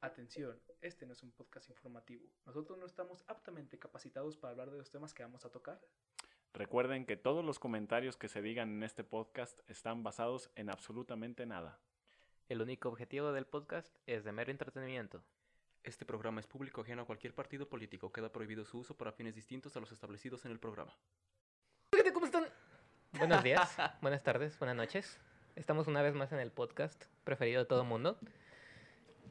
Atención, este no es un podcast informativo. Nosotros no estamos aptamente capacitados para hablar de los temas que vamos a tocar. Recuerden que todos los comentarios que se digan en este podcast están basados en absolutamente nada. El único objetivo del podcast es de mero entretenimiento. Este programa es público ajeno a cualquier partido político. Queda prohibido su uso para fines distintos a los establecidos en el programa. ¿Cómo están? Buenos días, buenas tardes, buenas noches. Estamos una vez más en el podcast preferido de todo el mundo.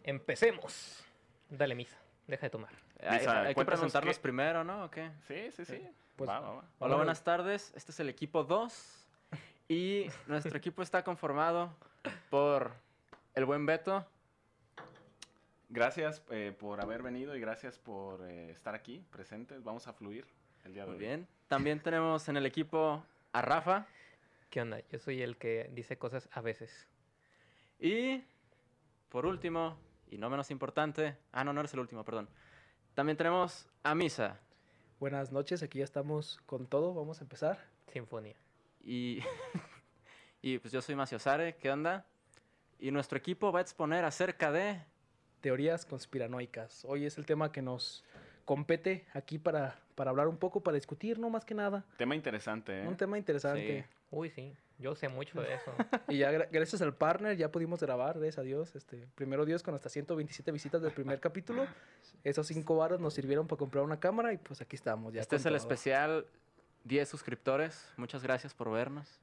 Empecemos. Dale misa, deja de tomar. Hay, Lisa, hay que presentarnos qué- primero, ¿no? ¿O qué? Sí, sí, sí. Pues- va, va, va. Hola, buenas tardes. Este es el equipo 2. Y nuestro equipo está conformado por el buen Beto. Gracias eh, por haber venido y gracias por eh, estar aquí presentes. Vamos a fluir el día de Muy hoy. bien. También tenemos en el equipo a Rafa. ¿Qué onda? Yo soy el que dice cosas a veces. Y por último, y no menos importante. Ah, no, no eres el último, perdón. También tenemos a Misa. Buenas noches, aquí ya estamos con todo. Vamos a empezar. Sinfonía. Y, y pues yo soy Macio Sare. ¿Qué onda? Y nuestro equipo va a exponer acerca de. Teorías conspiranoicas. Hoy es el tema que nos compete aquí para, para hablar un poco, para discutir, no más que nada. Tema interesante, ¿eh? Un tema interesante. Uy, sí, yo sé mucho de eso. Y ya gra- gracias al partner ya pudimos grabar, gracias a Dios. Este, primero Dios con hasta 127 visitas del primer capítulo. Esos cinco varos nos sirvieron para comprar una cámara y pues aquí estamos. Ya este es el todo. especial 10 suscriptores. Muchas gracias por vernos.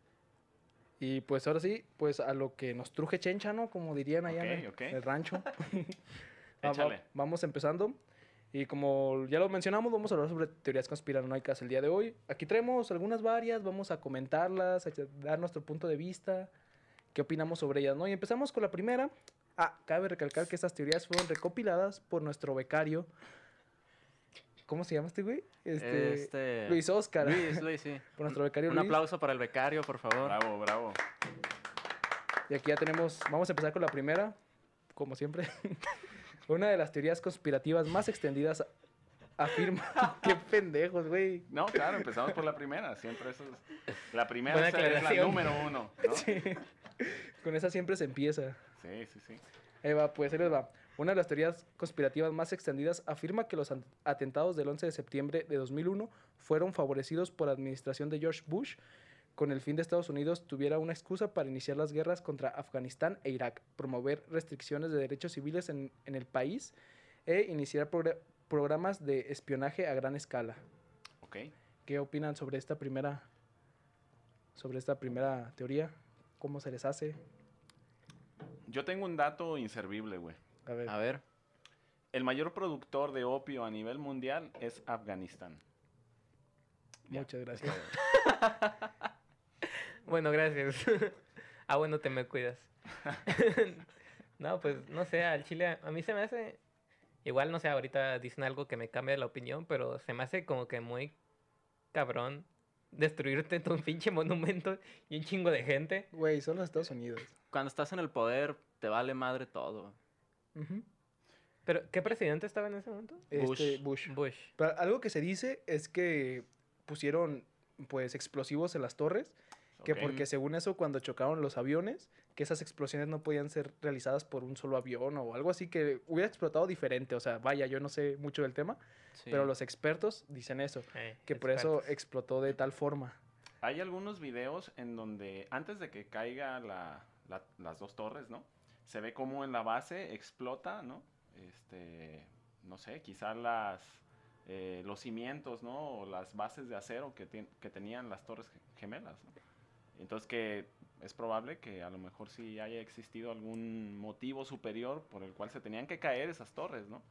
Y pues ahora sí, pues a lo que nos truje chencha, ¿no? Como dirían allá en el, Ok, ok. el rancho. Échale. vamos empezando. Y como ya lo mencionamos, vamos a hablar sobre teorías conspiranoicas el día de hoy. Aquí traemos algunas varias, vamos a comentarlas, a dar nuestro punto de vista, qué opinamos sobre ellas, ¿no? Y empezamos con la primera. Ah, cabe recalcar que estas teorías fueron recopiladas por nuestro becario. ¿Cómo se llama este güey? Este, Este- Luis Oscar. Luis, Luis, sí. Por nuestro becario Un Luis. aplauso para el becario, por favor. Bravo, bravo. Y aquí ya tenemos, vamos a empezar con la primera, como siempre. Una de las teorías conspirativas más extendidas afirma... ¡Qué pendejos, güey! No, claro, empezamos por la primera. Siempre eso es... La primera es la número uno, ¿no? Sí, Con esa siempre se empieza. sí, sí. Ahí va, pues ahí les va. Una de las teorías conspirativas más extendidas afirma que los atentados del 11 de septiembre de 2001 fueron favorecidos por la administración de George Bush con el fin de Estados Unidos tuviera una excusa para iniciar las guerras contra Afganistán e Irak, promover restricciones de derechos civiles en, en el país e iniciar progr- programas de espionaje a gran escala. ¿Qué opinan sobre esta primera sobre esta primera teoría? ¿Cómo se les hace? Yo tengo un dato inservible, güey. A ver. A ver. El mayor productor de opio a nivel mundial es Afganistán. Ya. Muchas gracias. Bueno, gracias. ah, bueno, te me cuidas. no, pues no sé, al chile a mí se me hace... Igual, no sé, ahorita dicen algo que me cambia la opinión, pero se me hace como que muy cabrón destruirte un pinche monumento y un chingo de gente. Güey, son los Estados Unidos. Cuando estás en el poder, te vale madre todo. Pero, ¿qué presidente estaba en ese momento? Este, Bush. Bush. Pero algo que se dice es que pusieron pues explosivos en las torres, que Ok. porque según eso cuando chocaron los aviones, que esas explosiones no podían ser realizadas por un solo avión o algo así que hubiera explotado diferente, o sea, vaya, yo no sé mucho del tema, Sí. pero los expertos dicen eso, Eh, que por eso explotó de tal forma. Hay algunos videos en donde antes de que caiga la- la- las dos torres, ¿no? Se ve como en la base explota, ¿no? Este, no sé, quizás las eh, los cimientos, ¿no? O las bases de acero que, que tenían las torres ge- gemelas, ¿no? Entonces que es probable que a lo mejor sí haya existido algún motivo superior por el cual se tenían que caer esas torres, ¿no?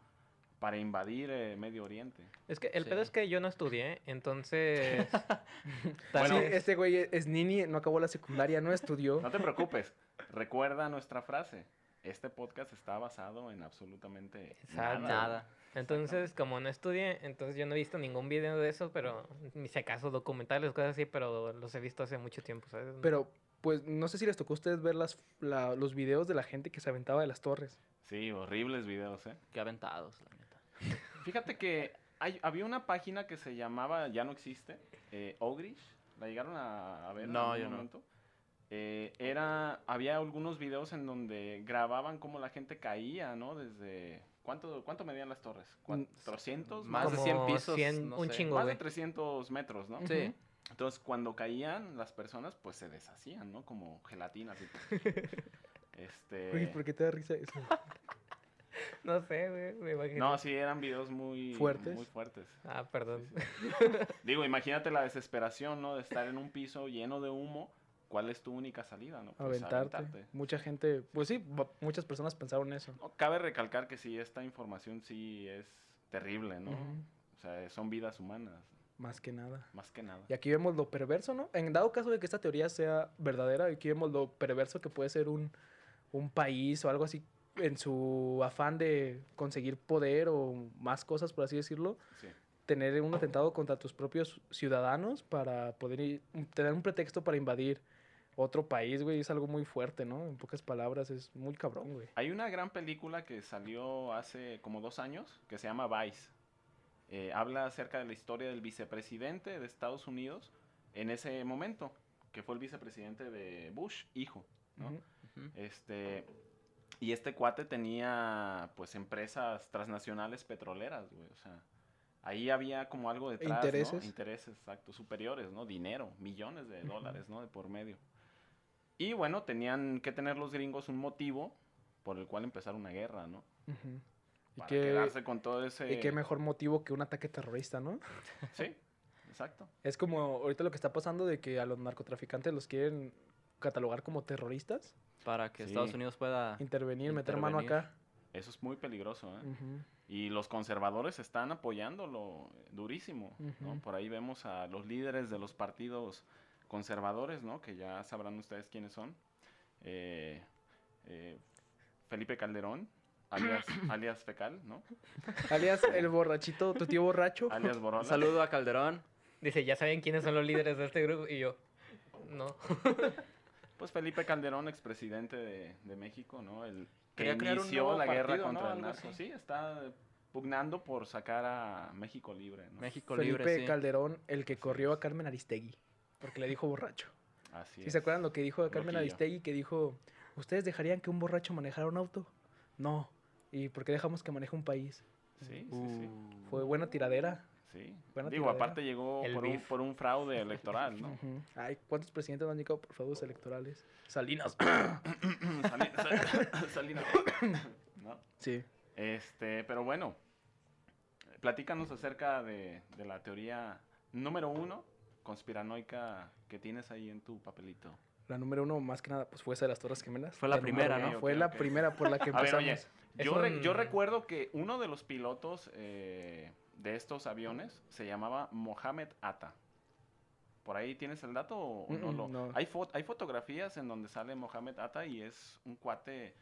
Para invadir eh, Medio Oriente. Es que el Sí. pedo es que yo no estudié, entonces... Sí, vez- este güey es nini, no acabó la secundaria, no estudió. No te preocupes, recuerda nuestra frase. Este podcast está basado en absolutamente. Nada. Entonces, como no estudié, entonces yo no he visto ningún video de eso, pero ni si acaso documentales, cosas así, pero los he visto hace mucho tiempo, ¿sabes? Pero pues no sé si les tocó a ustedes ver las, la- los videos de la gente que se aventaba de las torres. Sí, horribles videos, ¿eh? Qué aventados, la neta. Fíjate que hay- había una página que se llamaba, ya no existe, eh, Ogrish. ¿La llegaron a, a ver No, en yo algún no. momento? eh, era, había algunos videos en donde grababan cómo la gente caía, ¿no? Desde, ¿cuánto, cuánto medían las torres? Mm, ¿400? Más de Como 100 pisos. 100, no un sé. chingo, Más de güey. 300 metros, ¿no? Sí. Entonces, cuando caían las personas, pues se deshacían, ¿no? Como gelatina. así. este... ¿por qué te da risa eso? No sé, güey. me imagino. No, sí, eran videos muy ¿Fuertes? Muy fuertes. Ah, perdón. Digo, imagínate la desesperación, ¿no? De estar en un piso lleno de humo. ¿Cuál es tu única salida, no? Pues, Aventarte. Mucha gente, pues sí, muchas personas pensaron eso. No, cabe recalcar que sí, esta información sí es terrible, ¿no? O sea, son vidas humanas, Más que nada. más que nada. Y aquí vemos lo perverso, ¿no? En dado caso de que esta teoría sea verdadera, aquí vemos lo perverso que puede ser un, un país o algo así en su afán de conseguir poder o más cosas, por así decirlo, Sí. tener un atentado contra tus propios ciudadanos para poder ir- tener un pretexto para invadir otro país, güey, es algo muy fuerte, ¿no? En pocas palabras, es muy cabrón, güey. Hay una gran película que salió hace como dos años que se llama Vice. Eh, habla acerca de la historia del vicepresidente de Estados Unidos en ese momento, que fue el vicepresidente de Bush, hijo, ¿no? Este, y este cuate tenía, pues, empresas transnacionales petroleras, güey. O sea, ahí había como algo detrás, ¿no? intereses. Intereses, exacto, superiores, ¿no? Dinero, millones de dólares, ¿no? De por medio. Y bueno, tenían que tener los gringos un motivo por el cual empezar una guerra, ¿no? Y Para qué, quedarse con todo ese... y qué mejor motivo que un ataque terrorista, ¿no? Sí, exacto. Es como ahorita lo que está pasando de que a los narcotraficantes los quieren catalogar como terroristas, Para que Sí. Estados Unidos pueda... intervenir, meter mano acá. Eso es muy peligroso, ¿eh? Y los conservadores están apoyándolo durísimo, ¿no? Por ahí vemos a los líderes de los partidos conservadores, ¿no? Que ya sabrán ustedes quiénes son. Eh, eh, Felipe Calderón, alias, alias Fecal, ¿no? Alias el borrachito, tu tío borracho. Alias Un Borola. saludo a Calderón. Dice, ¿ya saben quiénes son los líderes de este grupo? Y yo, no. Pues Felipe Calderón, expresidente de, de México, ¿no? El que Quería crear un inició nuevo la guerra partido, ¿no? contra el narco. Sí, está pugnando por sacar a México libre, ¿no? México Felipe libre, sí. Calderón, el que corrió a Carmen Aristegui, porque le dijo borracho. Así ¿Sí es. se acuerdan lo que dijo Carmen. Aristegui? Que dijo, ¿ustedes dejarían que un borracho manejara un auto? No. ¿Y por qué dejamos que maneje un país? Sí, sí, sí. Uh, Fue buena tiradera. Sí. Buena Digo, tiradera. aparte llegó por un, por un fraude electoral, ¿no? Ujú. Ay, ¿cuántos presidentes han llegado por fraudes electorales? Salinas. Sali- Sal- Salinas. ¿No? sí. Este, pero bueno, platícanos acerca de, de la teoría número uno conspiranoica que tienes ahí en tu papelito. La número uno, más que nada, pues fue esa de las Torres Gemelas. Fue la primera, ¿no? Fue la primera por la que A ver, empezamos. oye, yo, re- yo recuerdo que uno de los pilotos eh, de estos aviones se llamaba Mohamed Atta. ¿Por ahí tienes el dato o no lo...? no. Hay, fo- hay fotografías en donde sale Mohamed Atta y es un cuate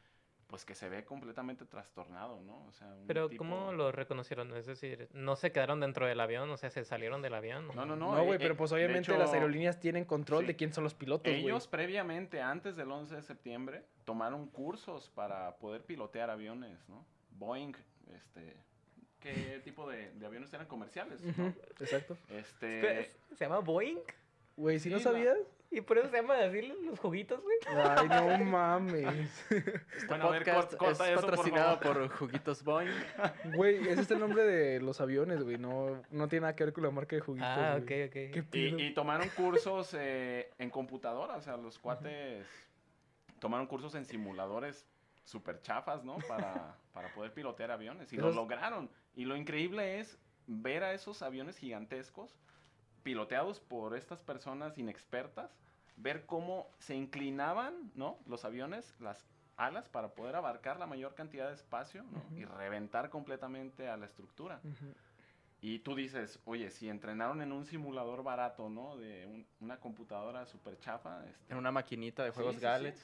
pues que se ve completamente trastornado, ¿no? O sea, un Pero tipo- ¿cómo lo reconocieron? Es decir, ¿no se quedaron dentro del avión? O sea, ¿se salieron del avión? No, no, no. No, güey, eh, pero eh, pues obviamente hecho, las aerolíneas tienen control sí. de quién son los pilotos. Ellos previamente, antes del 11 de septiembre, tomaron cursos para poder pilotear aviones, ¿no? Boeing, este... ¿Qué tipo de, de aviones eran comerciales? ¿no? Exacto. Este... ¿Se llama Boeing? Güey, si no Sí, sabías. ¿Y por eso se llama así los juguitos, güey? Ay, no mames. Bueno, a ver, podcast corta es eso, por patrocinado por, Juguitos Boeing. Güey, ese es el nombre de los aviones, güey. No, no tiene nada que ver con la marca de juguitos. Ah, ok, güey. ok. ¿Qué? Y, y tomaron cursos eh, en computadora, o sea, los cuates tomaron cursos en simuladores super chafas, ¿no? Para, para poder pilotear aviones. Y lo lograron. Y lo increíble es ver a esos aviones gigantescos piloteados por estas personas inexpertas, ver cómo se inclinaban, ¿no? Los aviones, las alas, para poder abarcar la mayor cantidad de espacio. Y reventar completamente a la estructura. Y tú dices, oye, si entrenaron en un simulador barato, ¿no? De un- una computadora súper chafa, este, En una maquinita de Sí, juegos sí,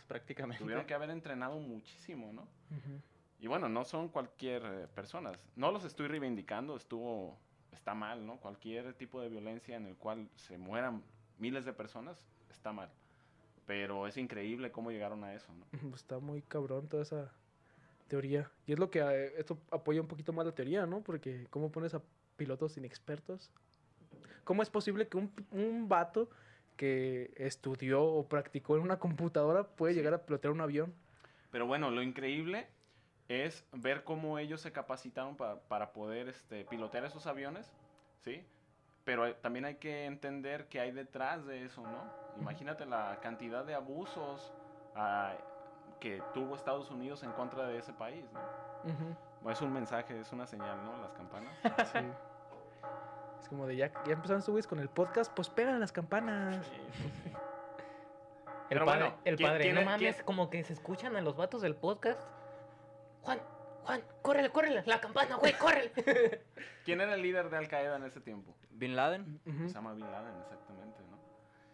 prácticamente. tuvieron que haber entrenado muchísimo, ¿no? Ujú. Y bueno, no son cualquier eh, personas. No los estoy reivindicando, estuvo, está mal, ¿no? Cualquier tipo de violencia en el cual se mueran miles de personas, está mal. Pero es increíble cómo llegaron a eso, ¿no? Pues Está muy cabrón toda esa teoría. Y es lo que eh, esto apoya un poquito más la teoría, ¿no? Porque ¿cómo pones a pilotos inexpertos? ¿Cómo es posible que un, un vato que estudió o practicó en una computadora puede Sí. llegar a pilotear un avión. Pero bueno, lo increíble es ver cómo ellos se capacitaron pa- para poder este, pilotear esos aviones, ¿sí? Pero eh, también hay que entender qué hay detrás de eso, ¿no? Imagínate la cantidad de abusos ah, que tuvo Estados Unidos en contra de ese país, ¿no? Es un mensaje, es una señal, ¿no? Las campanas. sí. Es como de ya, ya empezaron güeyes con el podcast, pues pegan las campanas. Sí, sí, sí. El padre, bueno, el ¿quién- padre, no es- mames, como que se escuchan a los vatos del podcast. Juan, Juan, córrele, córrele, la campana, güey, córrele. ¿Quién era el líder de Al Qaeda en ese tiempo? Bin Laden. Osama Bin Laden, exactamente, ¿no?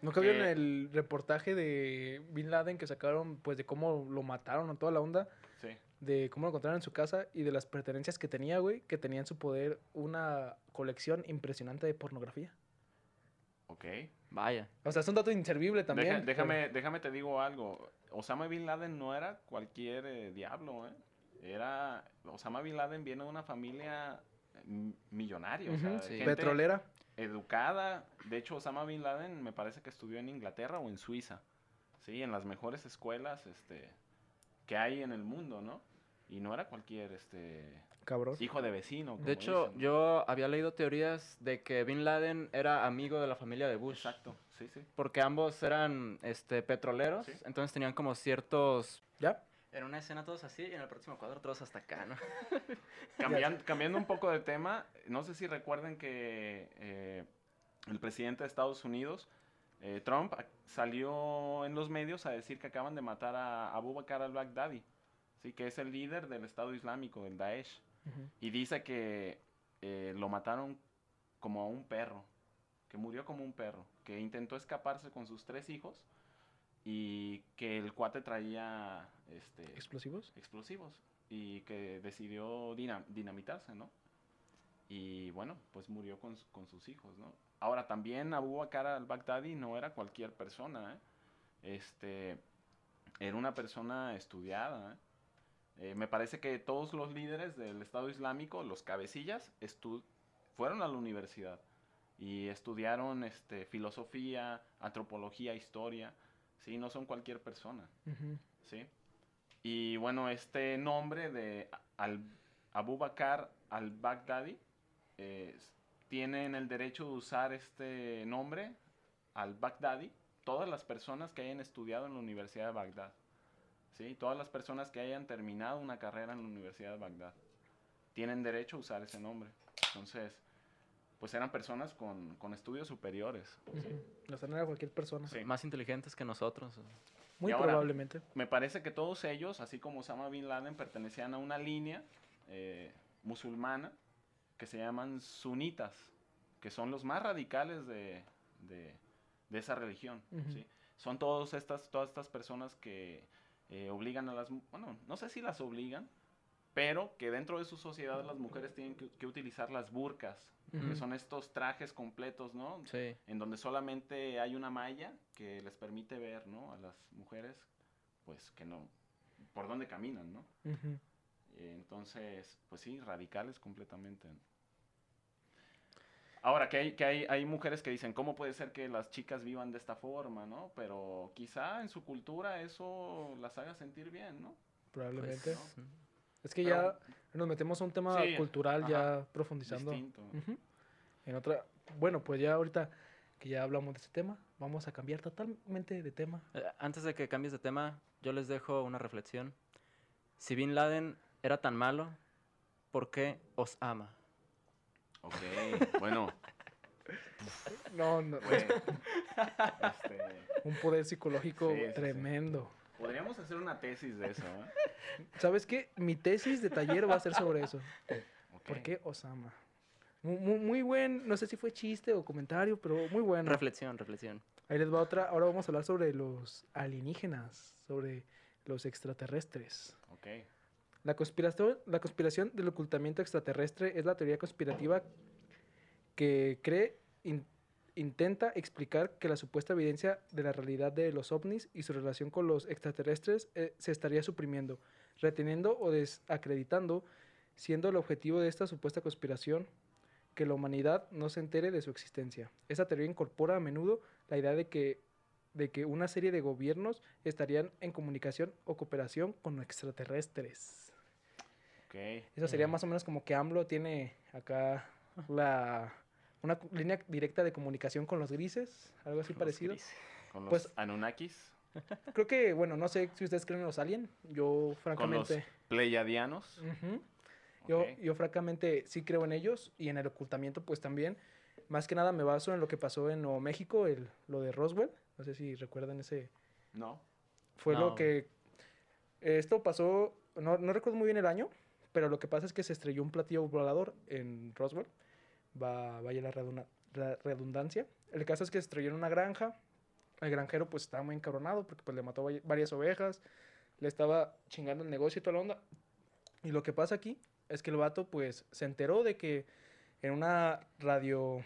¿Nunca vieron que- el reportaje de Bin Laden que sacaron, pues, de cómo lo mataron o toda la onda? Sí. De cómo lo encontraron en su casa y de las pertenencias que tenía, güey, que tenía en su poder una colección impresionante de pornografía. Ok. Vaya. O sea, es un dato inservible también. Deja- pero- déjame, déjame te digo algo. Osama Bin Laden no era cualquier eh, diablo, ¿eh? Era... Osama Bin Laden viene de una familia mm, millonaria, o sea, sí. gente Petrolera. educada. De hecho, Osama Bin Laden me parece que estudió en Inglaterra o en Suiza. Sí, en las mejores escuelas este, que hay en el mundo, ¿no? Y no era cualquier este, Cabrón. hijo de vecino. como De hecho, dicen, ¿no? yo había leído teorías de que Bin Laden era amigo de la familia de Bush. Exacto, sí, sí. Porque ambos eran este, petroleros, Sí. entonces tenían como ciertos... ¿Ya? En una escena todos así y en el próximo cuadro todos hasta acá, ¿no? Cambian- cambiando un poco de tema, no sé si recuerden que eh, el presidente de Estados Unidos, eh, Trump, salió en los medios a decir que acaban de matar a Abu Bakr al-Baghdadi, ¿sí? que es el líder del Estado Islámico, del Daesh. Y dice que eh, lo mataron como a un perro, que murió como un perro, que intentó escaparse con sus tres hijos y que el cuate traía este, ¿Explosivos? explosivos y que decidió dina- dinamitarse, ¿no? Y bueno, pues murió con, su- con sus hijos, ¿no? Ahora, también Abu Bakr al-Baghdadi no era cualquier persona, ¿eh? Este, era una persona estudiada, ¿eh? Eh, me parece que todos los líderes del Estado Islámico, los cabecillas, fueron a la universidad y estudiaron este, filosofía, antropología, historia, ¿sí? No son cualquier persona. ¿sí? Y bueno, este nombre de al, Abu Bakr al-Baghdadi eh, tienen el derecho de usar este nombre al-Baghdadi todas las personas que hayan estudiado en la Universidad de Bagdad. ¿sí? Todas las personas que hayan terminado una carrera en la Universidad de Bagdad tienen derecho a usar ese nombre. Entonces, pues eran personas con, con estudios superiores. ¿sí? Ujú. O sea, no era cualquier persona. Sí. Más inteligentes que nosotros. Muy Y ahora- probablemente. Me parece que todos ellos, así como Osama Bin Laden, pertenecían a una línea eh, musulmana que se llaman sunitas, que son los más radicales de, de- de esa religión. Son todos estas, todas estas personas que eh, obligan a las... Bueno, no sé si las obligan, pero que dentro de su sociedad las mujeres tienen que, que utilizar las burkas, que Ujú. son estos trajes completos, ¿no? Sí. en donde solamente hay una malla que les permite ver, ¿no? A las mujeres, pues que no, por dónde caminan, ¿no? Entonces, pues sí, radicales completamente. Ahora, que, hay, que hay, hay mujeres que dicen, ¿cómo puede ser que las chicas vivan de esta forma, no? Pero quizá en su cultura eso las haga sentir bien, ¿no? Probablemente. Pues, Es que Pero- ya nos metemos a un tema Sí, cultural ajá, ya profundizando. Distinto. Ujú. En otra, bueno, pues ya ahorita que ya hablamos de este tema, vamos a cambiar totalmente de tema. Eh, Antes de que cambies de tema, yo les dejo una reflexión. Si Bin Laden era tan malo, ¿por qué os ama? Ok, bueno, No, no, pues, este, un poder psicológico Sí, sí, sí. Podríamos hacer una tesis de eso, ¿eh? ¿Sabes qué? Mi tesis de taller va a ser sobre eso. ¿Por qué Osama? Muy, muy, muy buen, no sé si fue chiste o comentario, pero muy bueno. Reflexión, reflexión. Ahí les va otra. Ahora vamos a hablar sobre los alienígenas, sobre los extraterrestres. Ok. La conspiración, la conspiración del ocultamiento extraterrestre es la teoría conspirativa que cree, in- intenta explicar que la supuesta evidencia de la realidad de los ovnis y su relación con los extraterrestres eh, se estaría suprimiendo, reteniendo o desacreditando, siendo el objetivo de esta supuesta conspiración que la humanidad no se entere de su existencia. Esta teoría incorpora a menudo la idea de que, de que una serie de gobiernos estarían en comunicación o cooperación con extraterrestres. Ok. Eso sería Mm. más o menos como que AMLO tiene acá la, una línea directa de comunicación con los grises, algo así parecido. Con los Pues- Anunnakis, Creo que, bueno, no sé si ustedes creen en los aliens. Yo, con los francamente. Pleiadianos. Yo, yo francamente sí creo en ellos y en el ocultamiento pues también. Más que nada me baso en lo que pasó en Nuevo México, el, lo de Roswell. No sé si recuerdan ese... No. Fue lo que... Esto pasó, no, no recuerdo muy bien el año, pero lo que pasa es que se estrelló un platillo volador en Roswell. Va, vaya la redunda- la redundancia. El caso es que en una granja. El granjero pues estaba muy encabronado porque pues le mató vari- varias ovejas. Le estaba chingando el negocio y toda la onda. Y lo que pasa aquí es que el vato pues se enteró de que en una radio,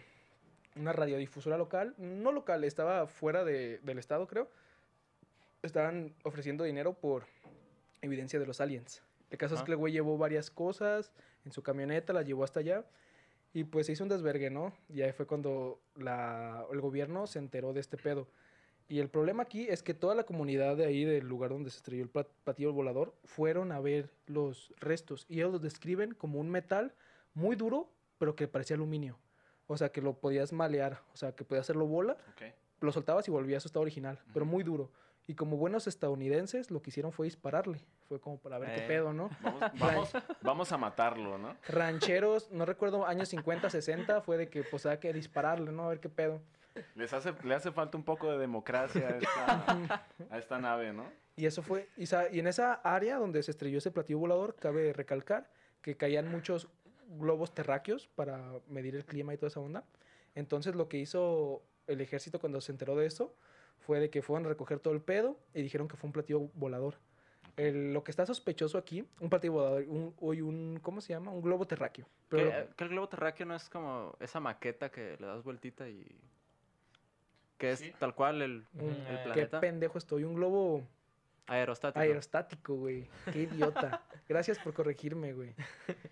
una radiodifusora local, no local, estaba fuera de- del estado creo, estaban ofreciendo dinero por evidencia de los aliens. El caso es que el güey llevó varias cosas en su camioneta, las llevó hasta allá y pues se hizo un desvergue, ¿no? Y ahí fue cuando la, el gobierno se enteró de este pedo. Y el problema aquí es que toda la comunidad de ahí, del lugar donde se estrelló el plat- platillo volador, fueron a ver los restos. Y ellos los describen como un metal muy duro, pero que parecía aluminio. O sea, que lo podías malear, o sea, que podías hacerlo bola, lo soltabas y volvía a su estado original, pero muy duro. Y como buenos estadounidenses, lo que hicieron fue dispararle. Fue como para ver qué Eh. pedo, ¿no? Vamos, vamos, vamos a matarlo, ¿no? Rancheros, no recuerdo, años 50, 60, fue de que pues había que dispararle, ¿no? A ver qué pedo. Les hace, le hace falta un poco de democracia a esta, a esta nave, ¿no? Y eso fue, y en esa área donde se estrelló ese platillo volador, cabe recalcar que caían muchos globos terráqueos para medir el clima y toda esa onda. Entonces lo que hizo el ejército cuando se enteró de eso fue de que fueron a recoger todo el pedo y dijeron que fue un platillo volador. El- lo que está sospechoso aquí, un platillo volador, un, hoy un, ¿cómo se llama? Un globo terráqueo. Pero ¿Que, que el globo terráqueo no es como esa maqueta que le das vueltita y... Que es Sí. tal cual el, un- Mm, el eh, qué planeta pendejo estoy, un globo aerostático. Aerostático, güey. Qué idiota. Gracias por corregirme, güey.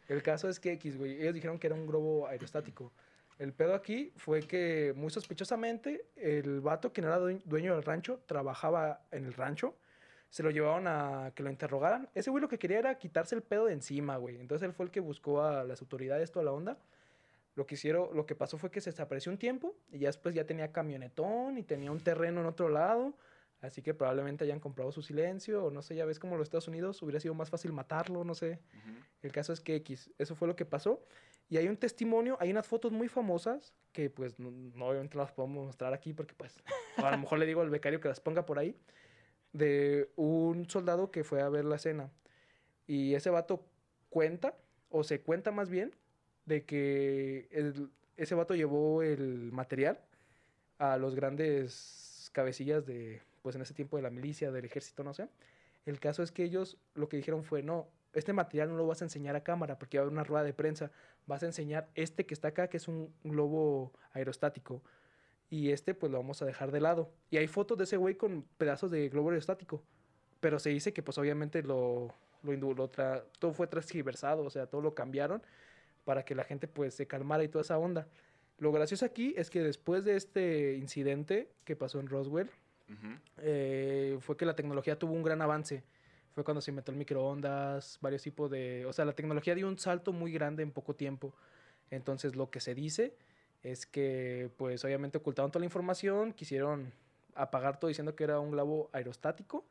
El caso es que X, güey. Ellos dijeron que era un globo aerostático. El pedo aquí fue que, muy sospechosamente, el vato, quien era due- dueño del rancho, trabajaba en el rancho. Se lo llevaron a que lo interrogaran. Ese güey lo que quería era quitarse el pedo de encima, güey. Entonces él fue el que buscó a las autoridades toda la onda. Lo que hicieron, lo que pasó fue que se desapareció un tiempo y ya después ya tenía camionetón y tenía un terreno en otro lado. Así que probablemente hayan comprado su silencio, o no sé, ya ves como los Estados Unidos hubiera sido más fácil matarlo, no sé. Ujú. El caso es que X, eso fue lo que pasó. Y hay un testimonio, hay unas fotos muy famosas que pues no, no, obviamente no las podemos mostrar aquí porque pues a lo mejor le digo al becario que las ponga por ahí, de un soldado que fue a ver la escena. Y ese vato cuenta, o se cuenta más bien, de que ese vato llevó el material a los grandes cabecillas de, pues en ese tiempo de la milicia, del ejército, no sé. El caso es que ellos lo que dijeron fue, no, este material no lo vas a enseñar a cámara porque va a haber una rueda de prensa. Vas a enseñar este que está acá, que es un globo aerostático. Y este pues lo vamos a dejar de lado. Y hay fotos de ese güey con pedazos de globo aerostático. Pero se dice que pues obviamente lo, lo, lo tra- todo fue transgiversado, o sea, todo lo cambiaron para que la gente pues se calmara y toda esa onda. Lo gracioso aquí es que después de este incidente que pasó en Roswell, eh, fue que la tecnología tuvo un gran avance. Fue cuando se inventó el microondas, varios tipos de... O sea, la tecnología dio un salto muy grande en poco tiempo. Entonces, lo que se dice es que, pues, obviamente ocultaron toda la información, quisieron apagar todo diciendo que era un globo aerostático.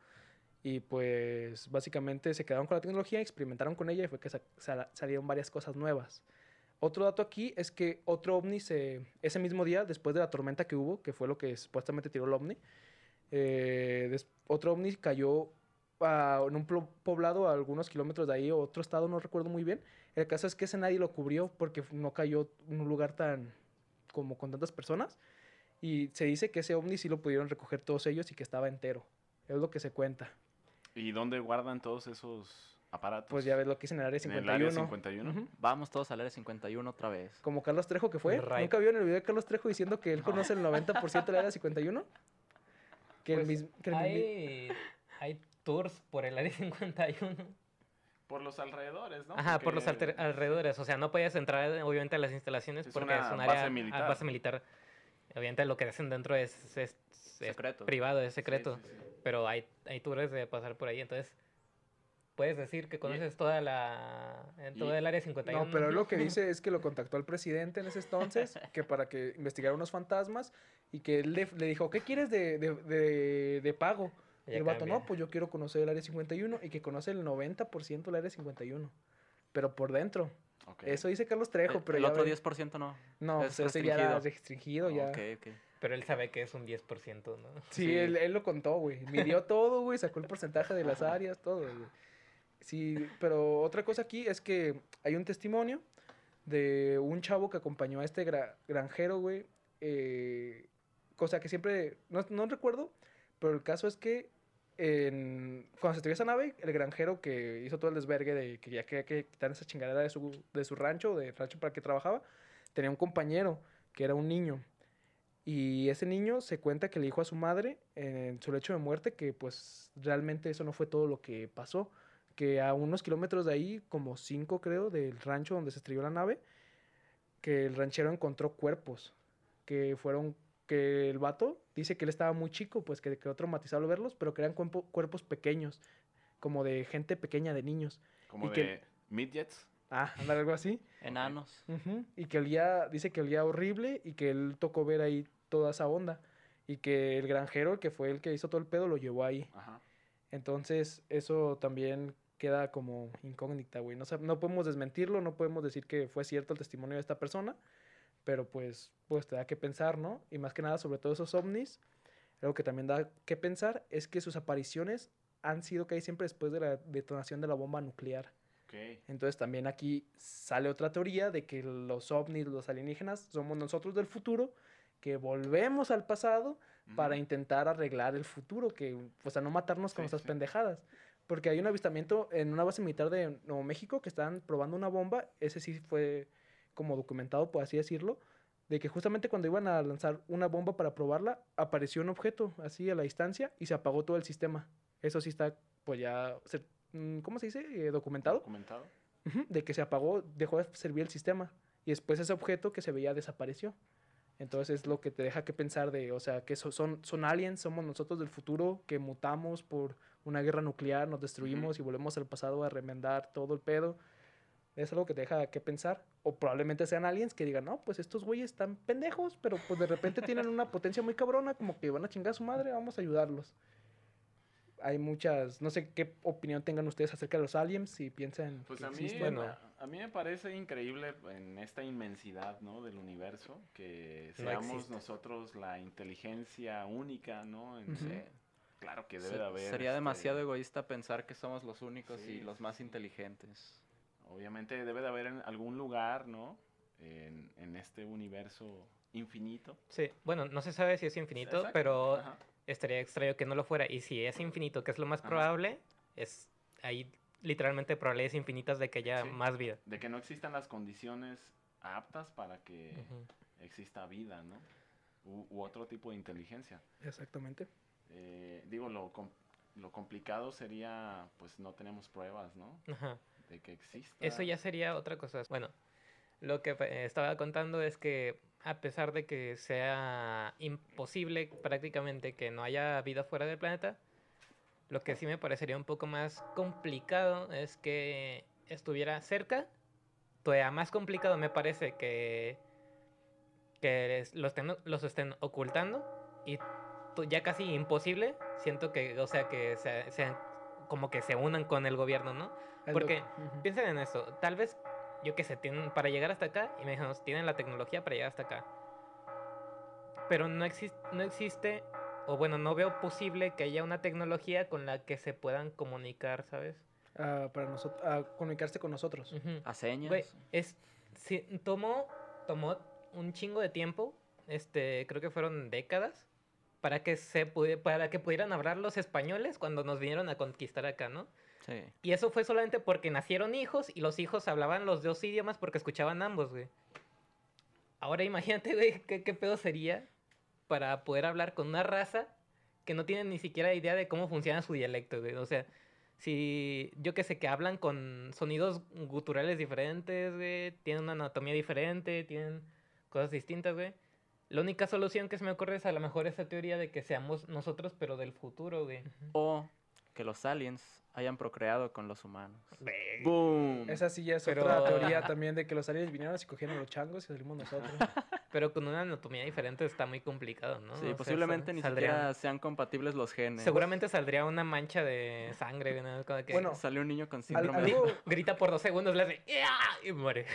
Y pues, básicamente se quedaron con la tecnología, experimentaron con ella y fue que sa- sal- salieron varias cosas nuevas. Otro dato aquí es que otro ovni se, ese mismo día, después de la tormenta que hubo, que fue lo que supuestamente tiró el ovni, eh, otro ovni cayó en un poblado a algunos kilómetros de ahí, otro estado, no recuerdo muy bien. El caso es que ese nadie lo cubrió porque no cayó en un lugar tan como con tantas personas. Y se dice que ese ovni sí lo pudieron recoger todos ellos y que estaba entero. Es lo que se cuenta. ¿Y dónde guardan todos esos aparatos? Pues ya ves lo que hice en el área ¿En 51. el área 51? Ujú. Vamos todos al área 51 otra vez. Como Carlos Trejo que fue. Right. ¿Nunca vieron el video de Carlos Trejo diciendo que él conoce el 90% del área 51? Que el Pues, mis- que el mi- hay, hay tours por el área 51. Por los alrededores, ¿no? Ajá, por los Porque- alter- alrededores. O sea, no podías entrar obviamente a las instalaciones Es porque una es un área base ah, militar. base militar. Obviamente lo que hacen dentro es, es, es Secreto. privado, es Sí, secreto. sí, sí. Pero hay, hay tours de pasar por ahí, entonces puedes decir que conoces toda la eh, todo y- el área 51. No, pero lo que dice es que lo contactó al presidente en ese entonces, que para que investigara unos fantasmas y que él le, le dijo, ¿qué quieres de, de, de- de pago? Y el vato, cambia. no, pues yo quiero conocer el área 51 y que conoce el 90% del área 51. Pero por dentro. Ok. Eso dice Carlos Trejo, Eh, pero el ya otro ve- 10% no. No, es pues ese ya era restringido. restringido, ya. Ok, ok. Pero él sabe que es un 10%, ¿no? Sí, Sí. Él, él lo contó, güey. Midió todo, güey, sacó el porcentaje de las áreas, todo, güey. Sí, pero otra cosa aquí es que hay un testimonio de un chavo que acompañó a este gra- granjero, güey. eh, cosa que siempre, no, no recuerdo, pero el caso es que en- cuando se estrelló esa nave, el granjero que hizo todo el desvergue de que ya quería que quitar esa chingadera de su, rancho, del rancho para que trabajaba, tenía un compañero que era un niño. Y ese niño se cuenta que le dijo a su madre en su lecho de muerte que pues realmente eso no fue todo lo que pasó. Que a unos kilómetros de ahí, como cinco creo, del rancho donde se estrelló la nave, que el ranchero encontró cuerpos. Que fueron, que el vato dice que él estaba muy chico, pues que quedó traumatizado al verlos, pero que eran cuerpo- cuerpos pequeños, como de gente pequeña, de niños. Como y que- de midgets. Ah, andar algo así. Enanos. Y que olía, dice que olía horrible y que él tocó ver ahí toda esa onda. Y que el granjero, que fue el que hizo todo el pedo, lo llevó ahí. Ajá. Entonces, eso también queda como incógnita, güey. No, sab- no podemos desmentirlo, no podemos decir que fue cierto el testimonio de esta persona, pero pues, pues te da que pensar, ¿no? Y más que nada, sobre todo esos ovnis, algo que también da que pensar es que sus apariciones han sido casi siempre después de la detonación de la bomba nuclear. Entonces también aquí sale otra teoría de que los ovnis, los alienígenas, somos nosotros del futuro, que volvemos al pasado para intentar arreglar el futuro, que, o sea, no matarnos con Sí, nuestras sí. pendejadas. Porque hay un avistamiento en una base militar de Nuevo México que estaban probando una bomba, ese sí fue como documentado, por así decirlo, de que justamente cuando iban a lanzar una bomba para probarla, apareció un objeto así a la distancia y se apagó todo el sistema. Eso sí está, pues ya, mm, ¿cómo se dice? Eh, documentado. ¿Documentado? De que se apagó, dejó de servir el sistema. Y después ese objeto que se veía desapareció. Entonces es lo que te deja que pensar de, o sea, que so- son, son aliens, somos nosotros del futuro que mutamos por una guerra nuclear, nos destruimos y volvemos al pasado a remendar todo el pedo. Es algo que te deja que pensar. O probablemente sean aliens que digan, no, pues estos güeyes están pendejos, pero pues de repente tienen una potencia muy cabrona, como que van a chingar a su madre, vamos a ayudarlos. Hay muchas, no sé qué opinión tengan ustedes acerca de los aliens, si piensan Pues que a mí, existen. A, a mí me parece increíble en esta inmensidad, ¿no? Del universo, que seamos nosotros la inteligencia única, ¿no? En- eh, claro que debe de haber. Sería este, demasiado egoísta pensar que somos los únicos Sí, y los más sí. inteligentes. Obviamente debe de haber en algún lugar, ¿no? En, en este universo infinito. Sí, bueno, no se sabe si es infinito, Exacto, pero ajá. estaría extraño que no lo fuera. Y si es infinito, que es lo más Ajá. probable, es hay literalmente probabilidades infinitas de que haya Sí. más vida. De que no existan las condiciones aptas para que exista vida, ¿no? U, u otro tipo de inteligencia. Exactamente. Eh, digo, lo, com- lo complicado sería, pues no tenemos pruebas, ¿no? Ajá. Eso ya sería otra cosa. Bueno, lo que eh, estaba contando es que a pesar de que sea imposible prácticamente que no haya vida fuera del planeta, lo que sí me parecería un poco más complicado es que estuviera cerca. Todavía más complicado me parece que, que los, estén, los estén ocultando y ya casi imposible. Siento que, o sea, que como que se unan con el gobierno, ¿no? Porque que- ujú. Piensen en esto. Tal vez, yo qué sé, tienen para llegar hasta acá, imagínate, tienen la tecnología para llegar hasta acá. Pero no, exis- no existe, o bueno, no veo posible que haya una tecnología con la que se puedan comunicar, ¿sabes? Ah, para nosotros, a comunicarse con nosotros. Ujú. ¿A señas? Güey, es, sí, tomó, tomó un chingo de tiempo, este, creo que fueron décadas, para que, se para que pudieran hablar los españoles cuando nos vinieron a conquistar acá, ¿no? Sí. Y eso fue solamente porque nacieron hijos y los hijos hablaban los dos idiomas porque escuchaban ambos, güey. Ahora imagínate, güey, qué, qué pedo sería para poder hablar con una raza que no tiene ni siquiera idea de cómo funciona su dialecto, güey. O sea, si yo que sé que hablan con sonidos guturales diferentes, güey, tienen una anatomía diferente, tienen cosas distintas, güey. La única solución que se me ocurre es a lo mejor esa teoría de que seamos nosotros, pero del futuro, güey. O que los aliens hayan procreado con los humanos. ¡Boom! Esa sí ya es Pero- otra teoría también de que los aliens vinieron y cogieron a los changos y salimos nosotros. Pero con una anatomía diferente está muy complicado, ¿no? O Sí, sea, posiblemente sal- ni saldría- siquiera sean compatibles los genes. Seguramente saldría una mancha de sangre, ¿no? Como que Bueno, Salió un niño con síndrome de- algo, grita por dos segundos, le hace "Ya", y muere.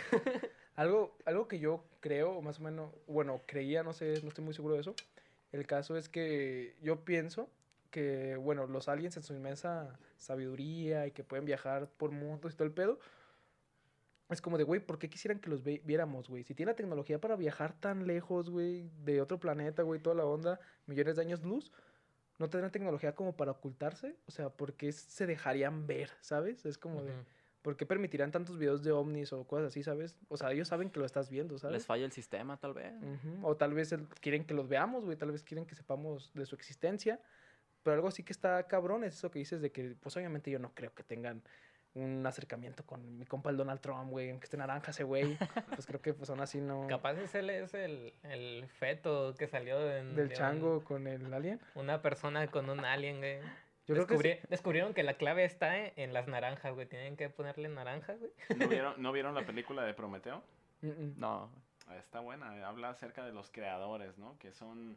algo, algo que yo creo, o más o menos, bueno, creía, no sé, no estoy muy seguro de eso. El caso es que yo pienso que, bueno, los aliens en su inmensa sabiduría y que pueden viajar por mundos y todo el pedo, es como de, güey, ¿por qué quisieran que los viéramos, güey? Si tiene la tecnología para viajar tan lejos, güey, de otro planeta, güey, toda la onda, millones de años luz, ¿no tendrán tecnología como para ocultarse? O sea, ¿por qué se dejarían ver, sabes? Es como de... Ujú. ¿Por qué permitirán tantos videos de ovnis o cosas así, sabes? O sea, ellos saben que lo estás viendo, Les ¿sabes? falla el sistema, tal vez. Ujú, O tal vez el- quieren que los veamos, güey. Tal vez quieren que sepamos de su existencia. Pero algo sí que está cabrón es eso que dices de que, pues obviamente yo no creo que tengan un acercamiento con mi compa el Donald Trump, güey. Aunque esté naranja ese güey. pues creo que pues aún así no... Capaz ese es el, el feto que salió en- Del de un- chango con el alien. una persona con un alien, güey. Yo creo que Descubrí- Descubrieron que la clave está en, en las naranjas, güey. Tienen que ponerle naranja, güey. ¿No vieron, ¿No vieron la película de Prometeo? sí. Mm, mm. No. Está buena, habla acerca de los creadores, ¿no? Que son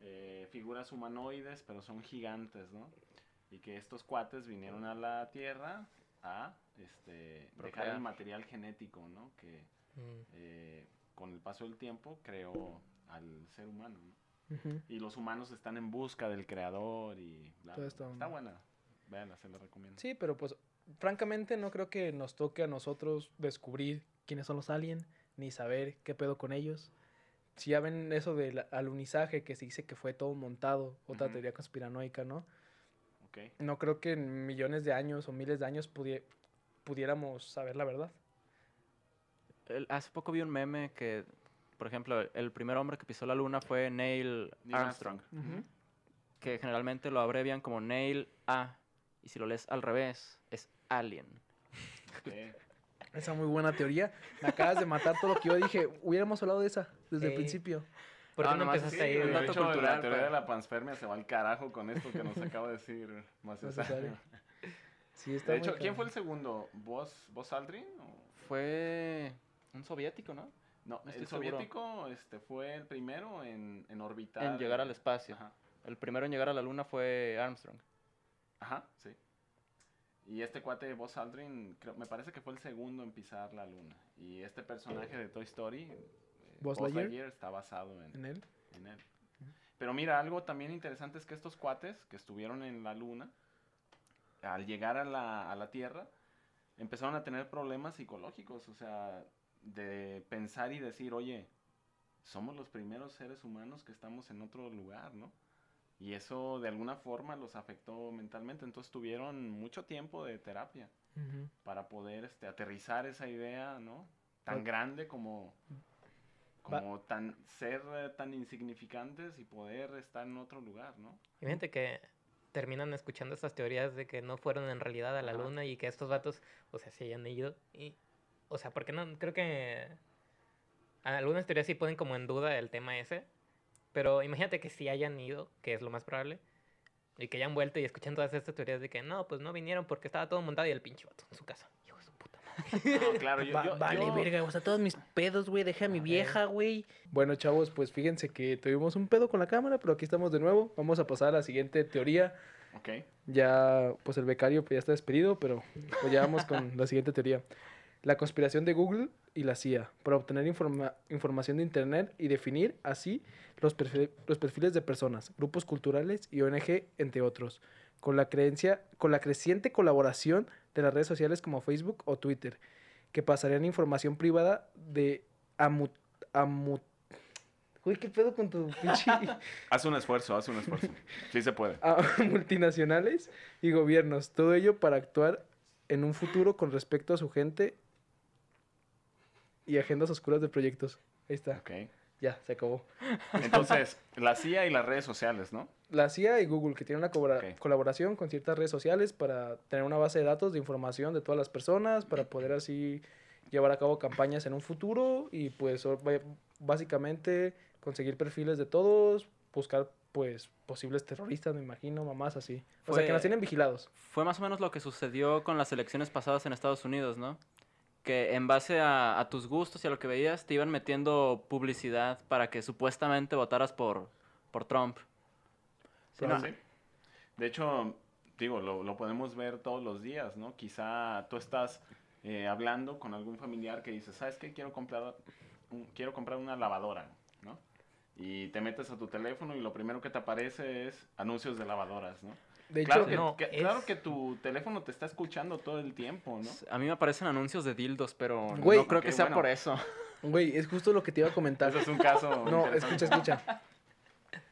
eh, figuras humanoides, pero son gigantes, ¿no? Y que estos cuates vinieron a la Tierra a este, dejar el material genético, ¿no? Que Mm. eh, con el paso del tiempo creó al ser humano, ¿no? Y los humanos están en busca del creador y bla, bla, onda. Está buena. Véanla, se la recomiendo. Sí, pero pues francamente no creo que nos toque a nosotros descubrir quiénes son los aliens, ni saber qué pedo con ellos. Si ya ven eso del alunizaje que se dice que fue todo montado, otra Ujú. teoría conspiranoica, ¿no? Ok. No creo que en millones de años o miles de años pudie- pudiéramos saber la verdad. El- hace poco vi un meme que, por ejemplo, el primer hombre que pisó la luna fue Neil Neil Armstrong, Ujú. que generalmente lo abrevian como Neil A. Y si lo lees al revés, es Alien. Ok. Esa muy buena teoría. Me acabas de matar todo lo que yo dije. Hubiéramos hablado de esa desde el principio. ¿Por qué Ah, no nomás empezaste así, ahí, un dato hecho, cultural, la teoría pero- de la panspermia se va al carajo con esto que nos acaba de decir más Necesario. Sí, está De hecho, ¿quién fue el segundo? ¿Vos, vos Aldrin? o- Fue un soviético, ¿no? No, No el seguro. soviético este, fue el primero en, en orbitar. En llegar al espacio. Ajá. El primero en llegar a la luna fue Armstrong. Ajá, sí. Y este cuate, Buzz Aldrin, creo- me parece que fue el segundo en pisar la luna. Y este personaje de Toy Story, eh, Buzz Lightyear. Lightyear, está basado en, en él. en él. Pero mira, algo también interesante es que estos cuates que estuvieron en la luna, al llegar a la, a la Tierra, empezaron a tener problemas psicológicos, o sea, de pensar y decir, oye, somos los primeros seres humanos que estamos en otro lugar, ¿no? Y eso de alguna forma los afectó mentalmente, entonces tuvieron mucho tiempo de terapia para poder este, aterrizar esa idea, ¿no? Tan grande como, como tan, ser eh, tan insignificantes y poder estar en otro lugar, ¿no? Imagínate que terminan escuchando estas teorías de que no fueron en realidad a la Ajá. luna y que estos vatos, o sea, se hayan ido. Y, o sea, porque no, creo que algunas teorías sí ponen como en duda el tema ese. Pero imagínate que sí hayan ido, que es lo más probable, y que hayan vuelto y escuchan todas estas teorías de que no, pues no vinieron porque estaba todo montado y el pinche vato en su casa. Hijo de su puta madre. No, claro, yo, Va- yo- vale, yo- verga, o sea, todos mis pedos, güey, deja a mi vieja, güey. Bueno, chavos, pues fíjense que tuvimos un pedo con la cámara, pero aquí estamos de nuevo. Vamos a pasar a la siguiente teoría. Ok, Ya, pues el becario pues, ya está despedido, pero pues ya vamos con la siguiente teoría. La conspiración de Google y la CIA para obtener informa- información de Internet y definir así los, perfi- los perfiles de personas, grupos culturales y ONG, entre otros, con la, creencia, con la creciente colaboración de las redes sociales como Facebook o Twitter, que pasarían información privada de amu Uy, ¿qué pedo con tu pinche... haz un esfuerzo, haz un esfuerzo. Sí se puede. a multinacionales y gobiernos. Todo ello para actuar en un futuro con respecto a su gente y agendas oscuras de proyectos. Ahí está, Ok. ya, se acabó. Entonces, la CIA y las redes sociales, ¿no? La CIA y Google, que tienen una colaboración con ciertas redes sociales para tener una base de datos de información de todas las personas, para poder así llevar a cabo campañas en un futuro y pues básicamente conseguir perfiles de todos, buscar pues posibles terroristas, me imagino, mamás así. O sea, que nos tienen vigilados. Fue más o menos lo que sucedió con las elecciones pasadas en Estados Unidos, ¿no? Que en base a, a tus gustos y a lo que veías, te iban metiendo publicidad para que supuestamente votaras por, por Trump. Sí, No, no, sí. De hecho, digo, lo, lo podemos ver todos los días, ¿no? Quizá tú estás eh, hablando con algún familiar que dice, ¿sabes qué? Quiero comprar, un- quiero comprar una lavadora, ¿no? Y te metes a tu teléfono y lo primero que te aparece es anuncios de lavadoras, ¿no? De hecho, Claro, que, no, que- es- claro que tu teléfono te está escuchando todo el tiempo, ¿no? A mí me aparecen anuncios de dildos, pero Güey. no creo que sea bueno. por eso. güey, es justo lo que te iba a comentar. Ese es un caso No, escucha, escucha.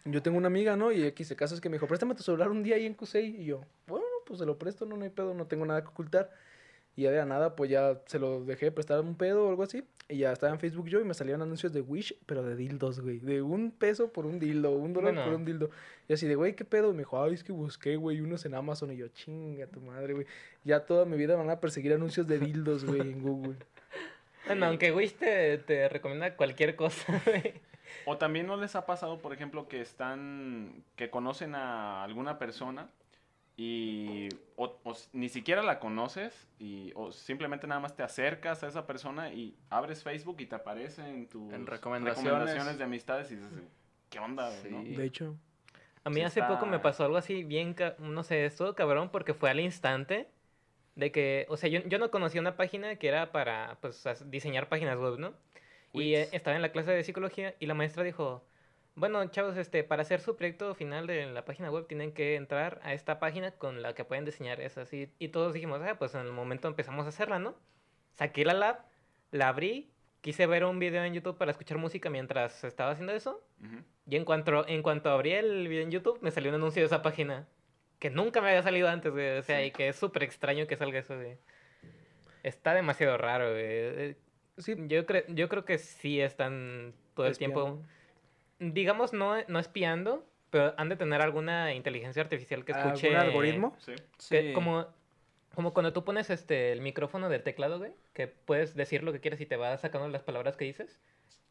Yo tengo una amiga, ¿no? Y X, el caso es que me dijo, préstame tu celular un día ahí en Cusey. Y yo, bueno, pues se lo presto, no, no hay pedo, no tengo nada que ocultar. Y ya de la nada, pues ya se lo dejé prestar un pedo o algo así. Y ya estaba en Facebook yo y me salían anuncios de Wish, pero de dildos, güey. De un peso por un dildo, un dólar por un dildo. Y así de, güey, ¿qué pedo? Y me dijo, ay, es que busqué, güey, unos en Amazon. Y yo, chinga tu madre, güey. Ya toda mi vida me van a perseguir anuncios de dildos, güey, en Google. Bueno, aunque Wish te, te recomienda cualquier cosa, güey. O también no les ha pasado, por ejemplo, que están, que conocen a alguna persona y o, ni siquiera la conoces y o simplemente nada más te acercas a esa persona y abres Facebook y te aparecen tus En recomendaciones. de amistades y dices, ¿qué onda? Sí. no? De hecho, A mí Sí hace poco me pasó algo así bien, no sé, estuvo cabrón porque fue al instante de que, o sea, yo, yo no conocía una página que era para, pues, diseñar páginas web, ¿no? Y eh, estaba en la clase de psicología y la maestra dijo, bueno, chavos, este, para hacer su proyecto final de la página web tienen que entrar a esta página con la que pueden diseñar esas. Y, y todos dijimos, ah, pues en el momento empezamos a hacerla, ¿no? Saqué la lab, la abrí, quise ver un video en YouTube para escuchar música mientras estaba haciendo eso. Y en cuanto, en cuanto abrí el video en YouTube, me salió un anuncio de esa página. Que nunca me había salido antes, güey. O sea, Sí. y que es súper extraño que salga eso, güey. Está demasiado raro, güey. Eh, sí, Yo, creo yo creo que sí están todo el tiempo... Digamos, no, no espiando, pero han de tener alguna inteligencia artificial que ¿Algún escuche... algoritmo? Sí. que Sí. como, como cuando tú pones este, el micrófono del teclado, güey. Que puedes decir lo que quieres y te va sacando las palabras que dices.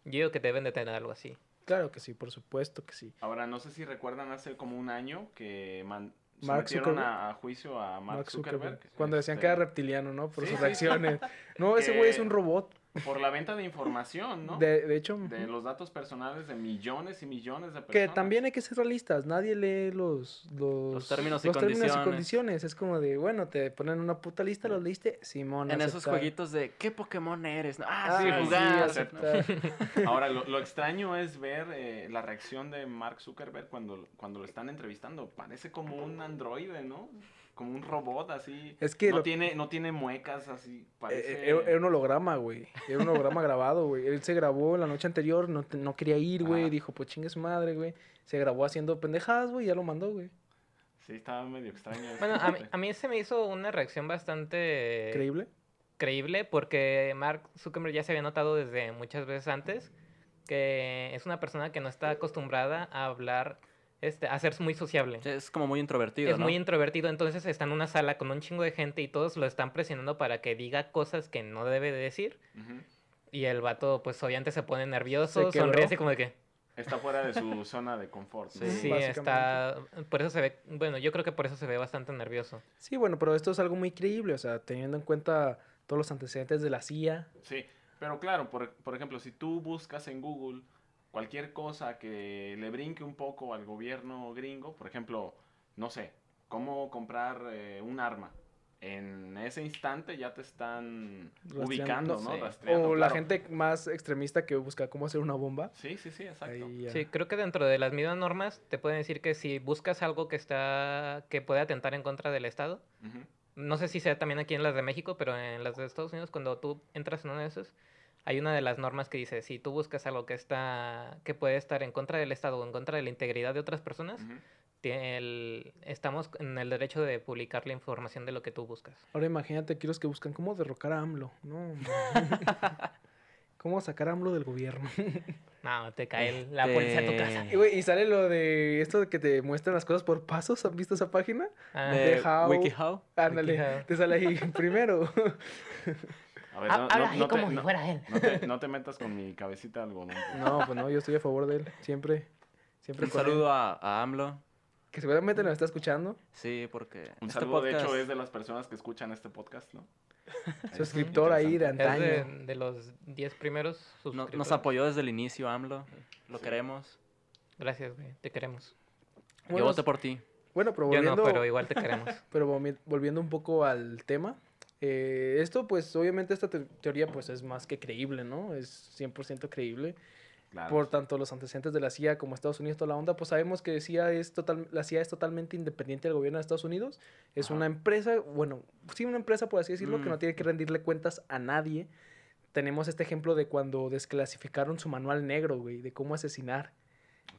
Yo digo que deben de tener algo así. Claro que sí, por supuesto que sí. Ahora, no sé si recuerdan hace como un año que man- Mark Zuckerberg. a, a juicio a Mark, Mark Zuckerberg. Cuando decían este, que era reptiliano, ¿no? Por Sí, sus sí. reacciones. No, ese güey es un robot. Por la venta de información, ¿no? De, de hecho, de los datos personales de millones y millones de que personas. también hay que ser realistas. Nadie lee los, los, términos y los términos y condiciones. condiciones. Es como de, bueno, te ponen una puta lista, ¿los leíste? Simón. En esos jueguitos de ¿qué Pokémon eres? Ah, Ah, sí, sí, jugar. aceptar. Ahora, lo, lo extraño es ver eh, la reacción de Mark Zuckerberg cuando, cuando lo están entrevistando. Parece como un androide, ¿no? Como un robot así. Es que no, lo- tiene, no tiene muecas así. Eh, Parece... Era, era un holograma, güey. Era un holograma grabado, güey. Él se grabó la noche anterior, no, te- no quería ir, güey. Ajá. Dijo, pues chingue su madre, güey. Se grabó haciendo pendejadas, güey, y ya lo mandó, güey. Sí, estaba medio extraño. Bueno, a mí, a mí se me hizo una reacción bastante Creíble. creíble porque Mark Zuckerberg ya se había notado desde muchas veces antes que es una persona que no está acostumbrada a hablar, este, a ser muy sociable. Es como muy introvertido, es ¿no? muy introvertido, entonces está en una sala con un chingo de gente y todos lo están presionando para que diga cosas que no debe de decir. Y el vato, pues obviamente se pone nervioso, quebró. sonríe así como de que... Está fuera de su zona de confort. ¿no? Sí, está... Por eso se ve... Bueno, yo creo que por eso se ve bastante nervioso. Sí, bueno, pero esto es algo muy creíble, o sea, teniendo en cuenta todos los antecedentes de la CIA. Sí, pero claro, por, por ejemplo, si tú buscas en Google cualquier cosa que le brinque un poco al gobierno gringo, por ejemplo, no sé, cómo comprar eh, un arma. En ese instante ya te están Rastreando, ubicando, ¿no? sí. Rastreando, o la claro. gente más extremista que busca cómo hacer una bomba. Sí, sí, sí, exacto. Ahí. Sí, creo que dentro de las mismas normas te pueden decir que si buscas algo que está... que puede atentar en contra del Estado, Ujú. no sé si sea también aquí en las de México, pero en las de Estados Unidos, cuando tú entras en una de esas, hay una de las normas que dice, si tú buscas algo que está, que puede estar en contra del Estado o en contra de la integridad de otras personas, el- estamos en el derecho de publicar la información de lo que tú buscas. Ahora imagínate aquí los que buscan cómo derrocar a AMLO. No, ¿Cómo sacar a AMLO del gobierno? No, te cae la policía a tu casa. Y, sale lo de esto de que te muestran las cosas por pasos. ¿Han visto esa página? Ah, de De How- WikiHow. Ándale, WikiHow. te sale ahí primero. A ver, Ha- no, Habla no- no te, si no- fuera él. no te- no te metas con mi cabecita pues. No, pues no, yo estoy a favor de él. Siempre. Siempre Un saludo a, a AMLO. Que seguramente nos está escuchando. Sí, porque Un este saludo, de hecho, es de las personas que escuchan este podcast, ¿no? Suscriptor ahí de Es antaño. de, de los 10 primeros suscriptores. nos apoyó desde el inicio AMLO. Lo Sí. queremos. Gracias, güey. Te queremos. Yo voté por ti. Bueno, pero Yo volviendo, no, pero igual te queremos. pero volvi- volviendo un poco al tema. Eh, esto, pues, obviamente esta te- teoría, pues, es más que creíble, ¿no? Es 100% creíble. Claro. Por tanto, los antecedentes de la CIA como Estados Unidos, toda la onda, pues sabemos que CIA es total, la CIA es totalmente independiente del gobierno de Estados Unidos. Es Ajá. una empresa, bueno, sí, una empresa, por así decirlo, que Mm. no tiene que rendirle cuentas a nadie. Tenemos este ejemplo de cuando desclasificaron su manual negro, güey, de cómo asesinar.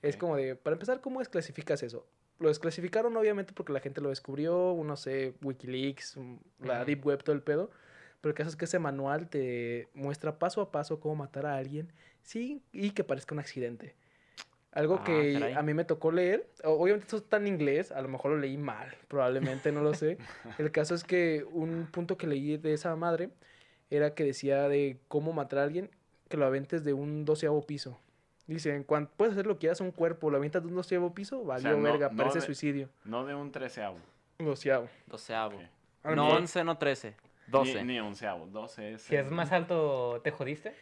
Es como de, para empezar, ¿cómo desclasificas eso? Lo desclasificaron obviamente porque la gente lo descubrió, no sé, Wikileaks, la. Deep Web, todo el pedo. Pero el caso es que ese manual te muestra paso a paso cómo matar a alguien, sí, y que parezca un accidente. Algo Ah, que caray. a mí me tocó leer, obviamente esto está en inglés, a lo mejor lo leí mal, probablemente, no lo sé. El caso es que un punto que leí de esa madre era que decía de cómo matar a alguien que lo aventes de un doceavo piso. Dice, en cuanto puedes hacer lo que quieras a un cuerpo, lo avientas de un doceavo piso, valió no- verga, no parece de- suicidio. No de un treceavo. Doceavo. Doceavo. ok. A lo No 11, no 13. 12. Ni, ni onceavo, doce es... Si es más alto, ¿te jodiste?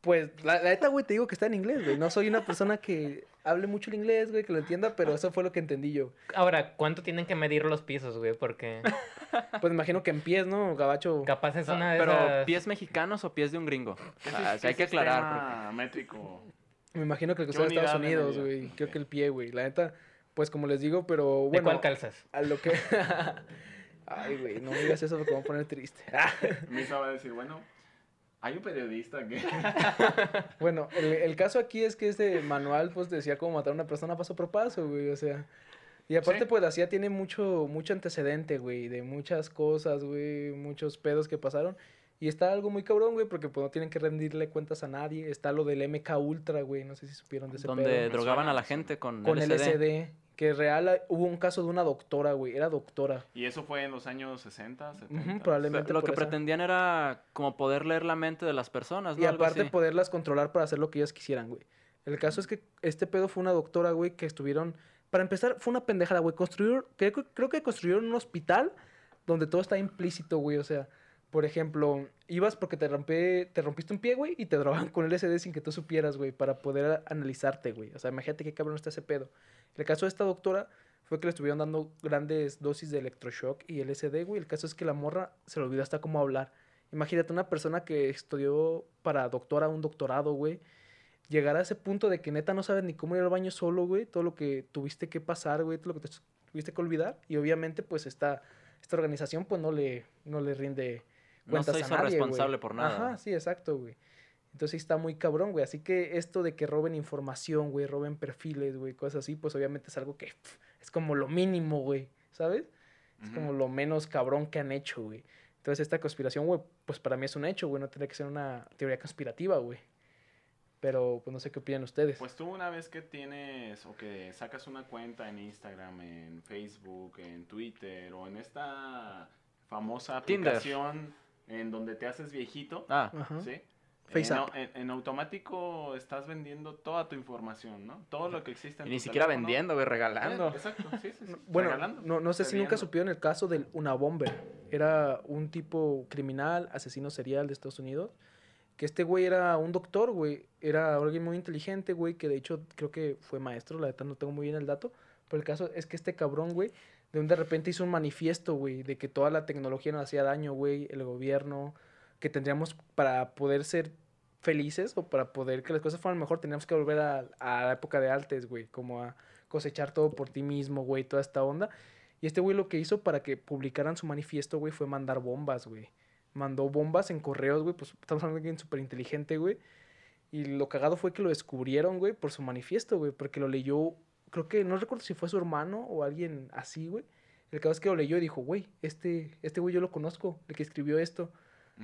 Pues, la, la neta, güey, te digo que está en inglés, güey. No soy una persona que hable mucho el inglés, güey, que lo entienda, pero eso fue lo que entendí yo. Ahora, ¿cuánto tienen que medir los pisos, güey? Porque Pues me imagino que en pies, ¿no? Gabacho. capaz es Ah, una de Pero, esas... ¿pies mexicanos o pies de un gringo? ¿Qué Ah, hay que aclarar. sistema métrico. Me imagino que el que ¿Qué está en Estados de Unidos, güey. Creo que el pie, güey. La neta, pues como les digo, pero ¿De bueno. cuál calzas? A lo que. Ay, güey, no me digas eso porque me voy a poner triste. Misa va a decir, bueno, hay un periodista que... Bueno, el, el caso aquí es que este manual, pues, decía cómo matar a una persona paso por paso, güey, o sea... Y aparte, Sí. pues, la CIA tiene mucho, mucho antecedente, güey, de muchas cosas, güey, muchos pedos que pasaron. Y está algo muy cabrón, güey, porque, pues, no tienen que rendirle cuentas a nadie. Está lo del MK Ultra, güey, no sé si supieron de ese Donde pedo. drogaban a la gente con, Con LSD. LSD, que real ah, hubo un caso de una doctora, güey, era doctora. Y eso fue en los años 60, 70. Ujú, Pero probablemente Lo que esa- pretendían era como poder leer la mente de las personas, ¿no? Y Algo aparte así. poderlas controlar para hacer lo que ellas quisieran, güey. El caso es que este pedo fue una doctora, güey, que estuvieron... Para empezar, fue una pendejada, güey. Construyeron... Creo, que- creo que construyeron un hospital donde todo está implícito, güey. O sea, por ejemplo, ibas porque te, rompé, te rompiste un pie, güey, y te drogaban con LSD sin que tú supieras, güey, para poder analizarte, güey. O sea, imagínate qué cabrón está ese pedo. El caso de esta doctora fue que le estuvieron dando grandes dosis de electroshock y LSD, güey. El caso es que la morra se le olvidó hasta cómo hablar. Imagínate una persona que estudió para doctora, un doctorado, güey. Llegar a ese punto de que neta no sabes ni cómo ir al baño solo, güey. Todo lo que tuviste que pasar, güey. Todo lo que te tuviste que olvidar. Y obviamente, pues, esta, esta organización, pues, no le, no le rinde No se a nadie, responsable por nada. Ajá, sí, exacto, güey. Entonces sí está muy cabrón, güey. Así que esto de que roben información, güey, roben perfiles, güey, cosas así, pues obviamente es algo que es como lo mínimo, güey, ¿sabes? Es como lo menos cabrón que han hecho, güey. Entonces esta conspiración, güey, pues para mí es un hecho, güey. No tendría que ser una teoría conspirativa, güey. Pero pues no sé qué opinan ustedes. Pues tú una vez que tienes o que sacas una cuenta en Instagram, en Facebook, en Twitter o en esta famosa Tinder. En donde te haces viejito, Ah. ¿sí? Face en, en- en automático estás vendiendo toda tu información, ¿no? Todo lo que existe en y ni tu siquiera teléfono. vendiendo, güey, Eh, regalando. Exacto, sí, sí, sí, Bueno, regalando, no, no sé si nunca supieron el caso del Unabomber. Era un tipo criminal, asesino serial de Estados Unidos. Que este güey era un doctor, güey. Era alguien muy inteligente, güey. Que de hecho creo que fue maestro. La verdad no tengo muy bien el dato. Pero el caso es que este cabrón, güey, de un de repente hizo un manifiesto, güey. De que toda la tecnología nos hacía daño, güey. El gobierno. Que tendríamos para poder ser felices o para poder que las cosas fueran mejor, teníamos que volver a, a la época de antes, güey. Como a cosechar todo por ti mismo, güey. Toda esta onda. Y este güey lo que hizo para que publicaran su manifiesto, güey, fue mandar bombas, güey. Mandó bombas en correos, güey. Pues estamos hablando de alguien súper inteligente, güey. Y lo cagado fue que lo descubrieron, güey, por su manifiesto, güey. Porque lo leyó, creo que, no recuerdo si fue su hermano o alguien así, güey. El caso es que lo leyó y dijo, güey, este, este güey yo lo conozco, el que escribió esto.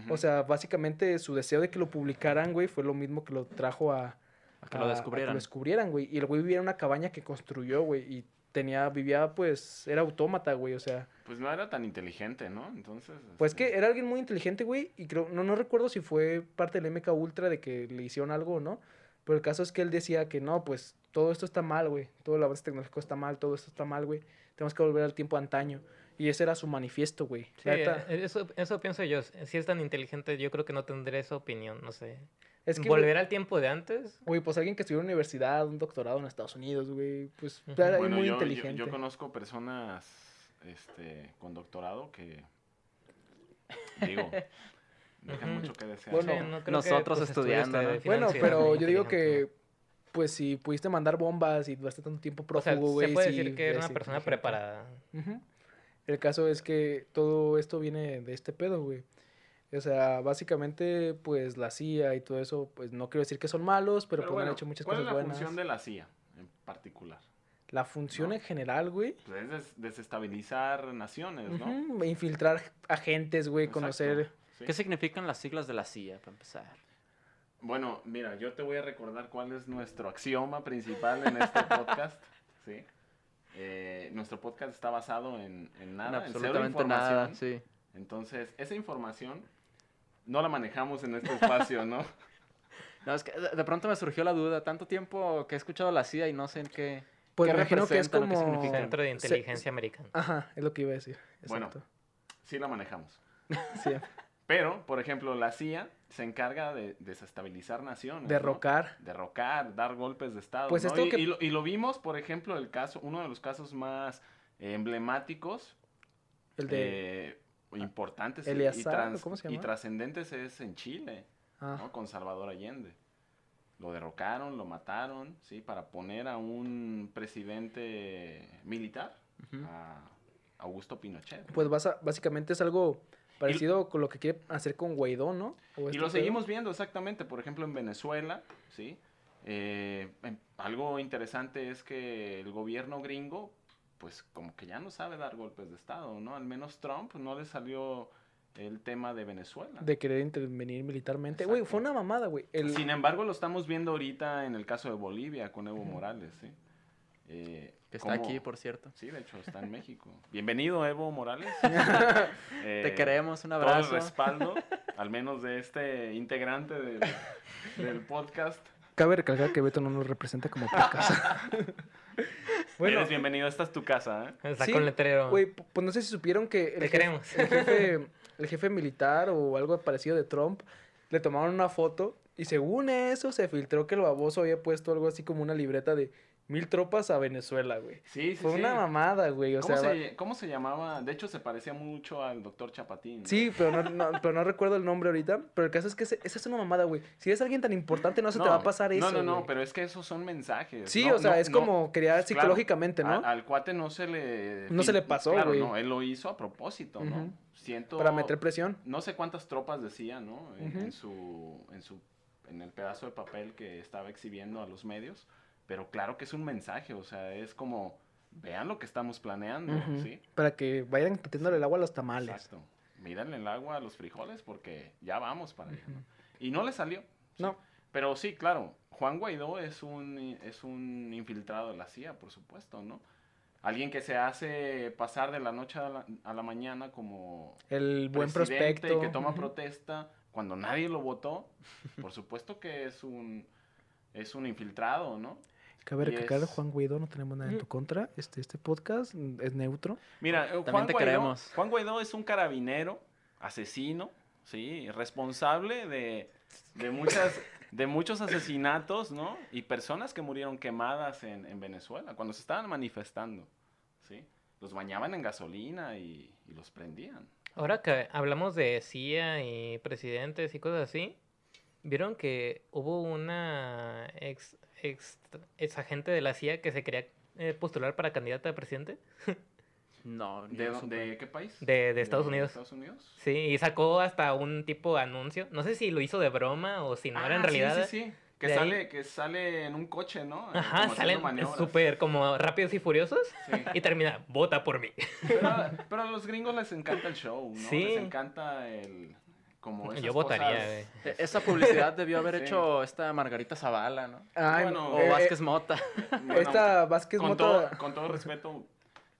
O sea, básicamente su deseo de que lo publicaran, güey, fue lo mismo que lo trajo a, A que lo a- a descubrieran. lo descubrieran, güey. Y el güey vivía en una cabaña que construyó, güey. Y tenía, vivía, pues, era autómata, güey, o sea, Pues no era tan inteligente, ¿no? Entonces. pues este, que era alguien muy inteligente, güey, y creo, no, no recuerdo si fue parte del MK Ultra de que le hicieron algo o no, pero el caso es que él decía que no, pues, todo esto está mal, güey, todo el avance tecnológico está mal, todo esto está mal, güey, tenemos que volver al tiempo antaño, y ese era su manifiesto, güey. Sí, La neta, eh, eso, eso pienso yo. Si es tan inteligente, yo creo que no tendré esa opinión, no sé. es que, ¿Volver al tiempo de antes? Güey, pues alguien que estudió en universidad, un doctorado en Estados Unidos, güey, pues Bueno, muy yo, yo- inteligente. Yo, conozco personas este, con doctorado que. Digo, dejan mucho que desear. Bueno, Sí, no creo que, nosotros pues, estudiando. Bueno, pero yo digo inteligente, que, pues si pudiste mandar bombas y duraste tanto tiempo ¿no? O sea, prófugo, güey. se puede sí, decir que era eres una persona preparada. El caso es que todo esto viene de este pedo, güey. O sea, básicamente, pues la CIA y todo eso, pues no quiero decir que son malos, pero, Pero pues bueno, han hecho muchas ¿cuál cosas es la buenas. función de la CIA en particular? La función ¿No? en general, güey. Pues es des- desestabilizar naciones, ¿no? Infiltrar agentes, güey, Exacto, conocer. sí. ¿Qué significan las siglas de la CIA, para empezar? Bueno, mira, yo te voy a recordar cuál es nuestro axioma principal en este podcast. ¿sí? Eh, nuestro podcast está basado en, en nada, En en absolutamente nada, pseudoinformación. sí. Entonces, esa información no la manejamos en este espacio, ¿no? No, es que de, pronto me surgió la duda. Tanto tiempo que he escuchado la CIA y no sé en qué... Pues ¿Qué imagino que es como. significan? Centro de se- Inteligencia Americana. Ajá, es lo que iba a decir. Bueno. Exacto. Sí la manejamos. Sí. Pero, por ejemplo, la CIA se encarga de desestabilizar naciones. ¿no? Derrocar. derrocar, dar golpes de Estado. Pues ¿no? esto y, que- y lo, y lo vimos, por ejemplo, el caso, uno de los casos más eh, emblemáticos, El de. eh, importantes y- y, Eleazar, trans- ¿cómo se y llama? trascendentes es en Chile, ah, ¿no? con Salvador Allende. Lo derrocaron, lo mataron, ¿sí? Para poner a un presidente militar, a Augusto Pinochet. Pues basa- básicamente es algo parecido con lo que quiere hacer con Guaidó, ¿no? Y este lo pedo. seguimos viendo exactamente, por ejemplo, en Venezuela, ¿sí? Eh, em- algo interesante es que el gobierno gringo, pues como que ya no sabe dar golpes de Estado, ¿no? Al menos Trump no le salió el tema de Venezuela. De querer intervenir militarmente. Güey, fue una mamada, güey. El... Sin embargo, lo estamos viendo ahorita en el caso de Bolivia con Evo Morales, ¿sí? Eh, Que está cómo- aquí, por cierto. Sí, de hecho, está en México. Bienvenido, Evo Morales. Te Eh, queremos, un todo el abrazo. respaldo, al menos de este integrante del, del podcast. Cabe recalcar que Beto no nos representa como podcast. bueno, Eres bienvenido, esta es tu casa, ¿eh? Sí, un letrero. güey, pues no sé si supieron que el, Te jefe, queremos. el, jefe, el jefe militar o algo parecido de Trump le tomaron una foto y según eso se filtró que el baboso había puesto algo así como una libreta de mil tropas a Venezuela, güey. Sí, sí, Fue sí. una mamada, güey. O ¿Cómo, sea, se, cómo se llamaba? De hecho, se parecía mucho al doctor Chapatín. ¿no? Sí, pero no, no- pero no recuerdo el nombre ahorita. Pero el caso es que esa es una mamada, güey. Si eres alguien tan importante, no se te va a pasar eso. No, no, no, güey. pero es que esos son mensajes. Sí, o sea, es como crear claro, psicológicamente, ¿no? al cuate no se le... No se le pasó, claro, güey. no, él lo hizo a propósito, ¿no? Siento... Para meter presión. No sé cuántas tropas decía, ¿no? En su, en su, en el pedazo de papel que estaba exhibiendo a los medios, pero claro que es un mensaje, o sea, es como, vean lo que estamos planeando. ¿sí? Para que vayan metiéndole el agua a los tamales. Exacto. Mídanle el agua a los frijoles porque ya vamos para allá. ¿no? Y no le salió. ¿sí? No. Pero sí, claro, Juan Guaidó es un, es un infiltrado de la CIA, por supuesto, ¿no? Alguien que se hace pasar de la noche a la, a la mañana como El buen presidente prospecto. que toma protesta cuando nadie lo votó. Por supuesto que es un es un infiltrado, ¿no? Cabe recalcar, es- Juan Guaidó, no tenemos nada en tu contra. Este, este podcast mm, es neutro. Mira, También Juan te Guaidó, queremos. Juan Guaidó es un carabinero, asesino, sí, responsable de, de muchas de muchos asesinatos, ¿no? Y personas que murieron quemadas en, en Venezuela cuando se estaban manifestando, sí. Los bañaban en gasolina y, y los prendían. Ahora que hablamos de CIA y presidentes y cosas así, ¿vieron que hubo una ex, ex, ex agente de la CIA que se quería eh, postular para candidata a presidente? No, ¿De, de qué país? De, de Estados Unidos. Estados Unidos? Sí, y sacó hasta un tipo de anuncio. No sé si lo hizo de broma o si no era en Ah, sí, realidad. Sí, sí, Que de ahí- sale, que sale en un coche, ¿no? Ajá, como maniobras. súper como rápidos y furiosos Sí. y termina, vota por mí. Pero, pero a los gringos les encanta el show, ¿no? Sí. Les encanta el como esas Yo votaría, cosas- Esa publicidad debió haber Sí. hecho esta Margarita Zavala, ¿no? Ay, Bueno, O eh, Vázquez Mota. Bueno, esta Vázquez con, Mota. todo, con todo respeto,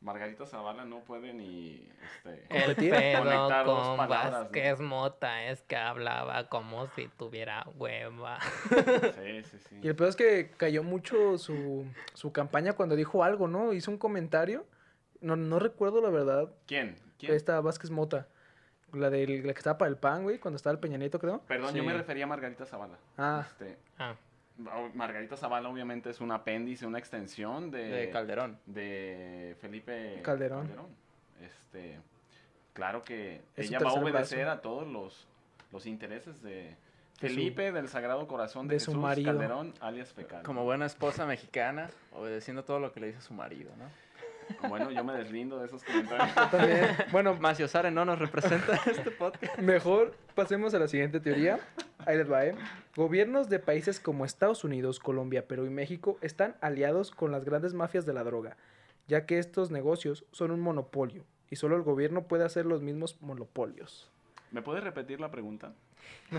Margarita Zavala no puede ni este, El competir. pedo Conectar dos con palabras, ¿no? Vázquez Mota es que hablaba como si tuviera hueva. Sí, sí, sí. Y el peor es que cayó mucho su, su campaña cuando dijo algo, ¿no? Hizo un comentario. No, no recuerdo la verdad. ¿Quién? ¿Quién? Esta Vázquez Mota. La, del, la que estaba para el pan, güey, cuando estaba el Peña Nieto, creo. Perdón, yo me refería a Margarita Zavala. Ah. Este, Ah, Margarita Zavala obviamente es un apéndice, una extensión de, De Calderón. de Felipe Calderón. Este, claro que Es ella va a obedecer brazo. a todos los, los intereses de Felipe del Sagrado Corazón de, de su marido. Calderón, alias Fecal. Como buena esposa mexicana, obedeciendo todo lo que le dice su marido, ¿no? Bueno, yo me deslindo de esos comentarios. También. Bueno, Macio Sare no nos representa en este podcast. Mejor pasemos a la siguiente teoría. Ahí les va, ¿eh? Gobiernos de países como Estados Unidos, Colombia, Perú y México están aliados con las grandes mafias de la droga, ya que estos negocios son un monopolio y solo el gobierno puede hacer los mismos monopolios. ¿Me puedes repetir la pregunta?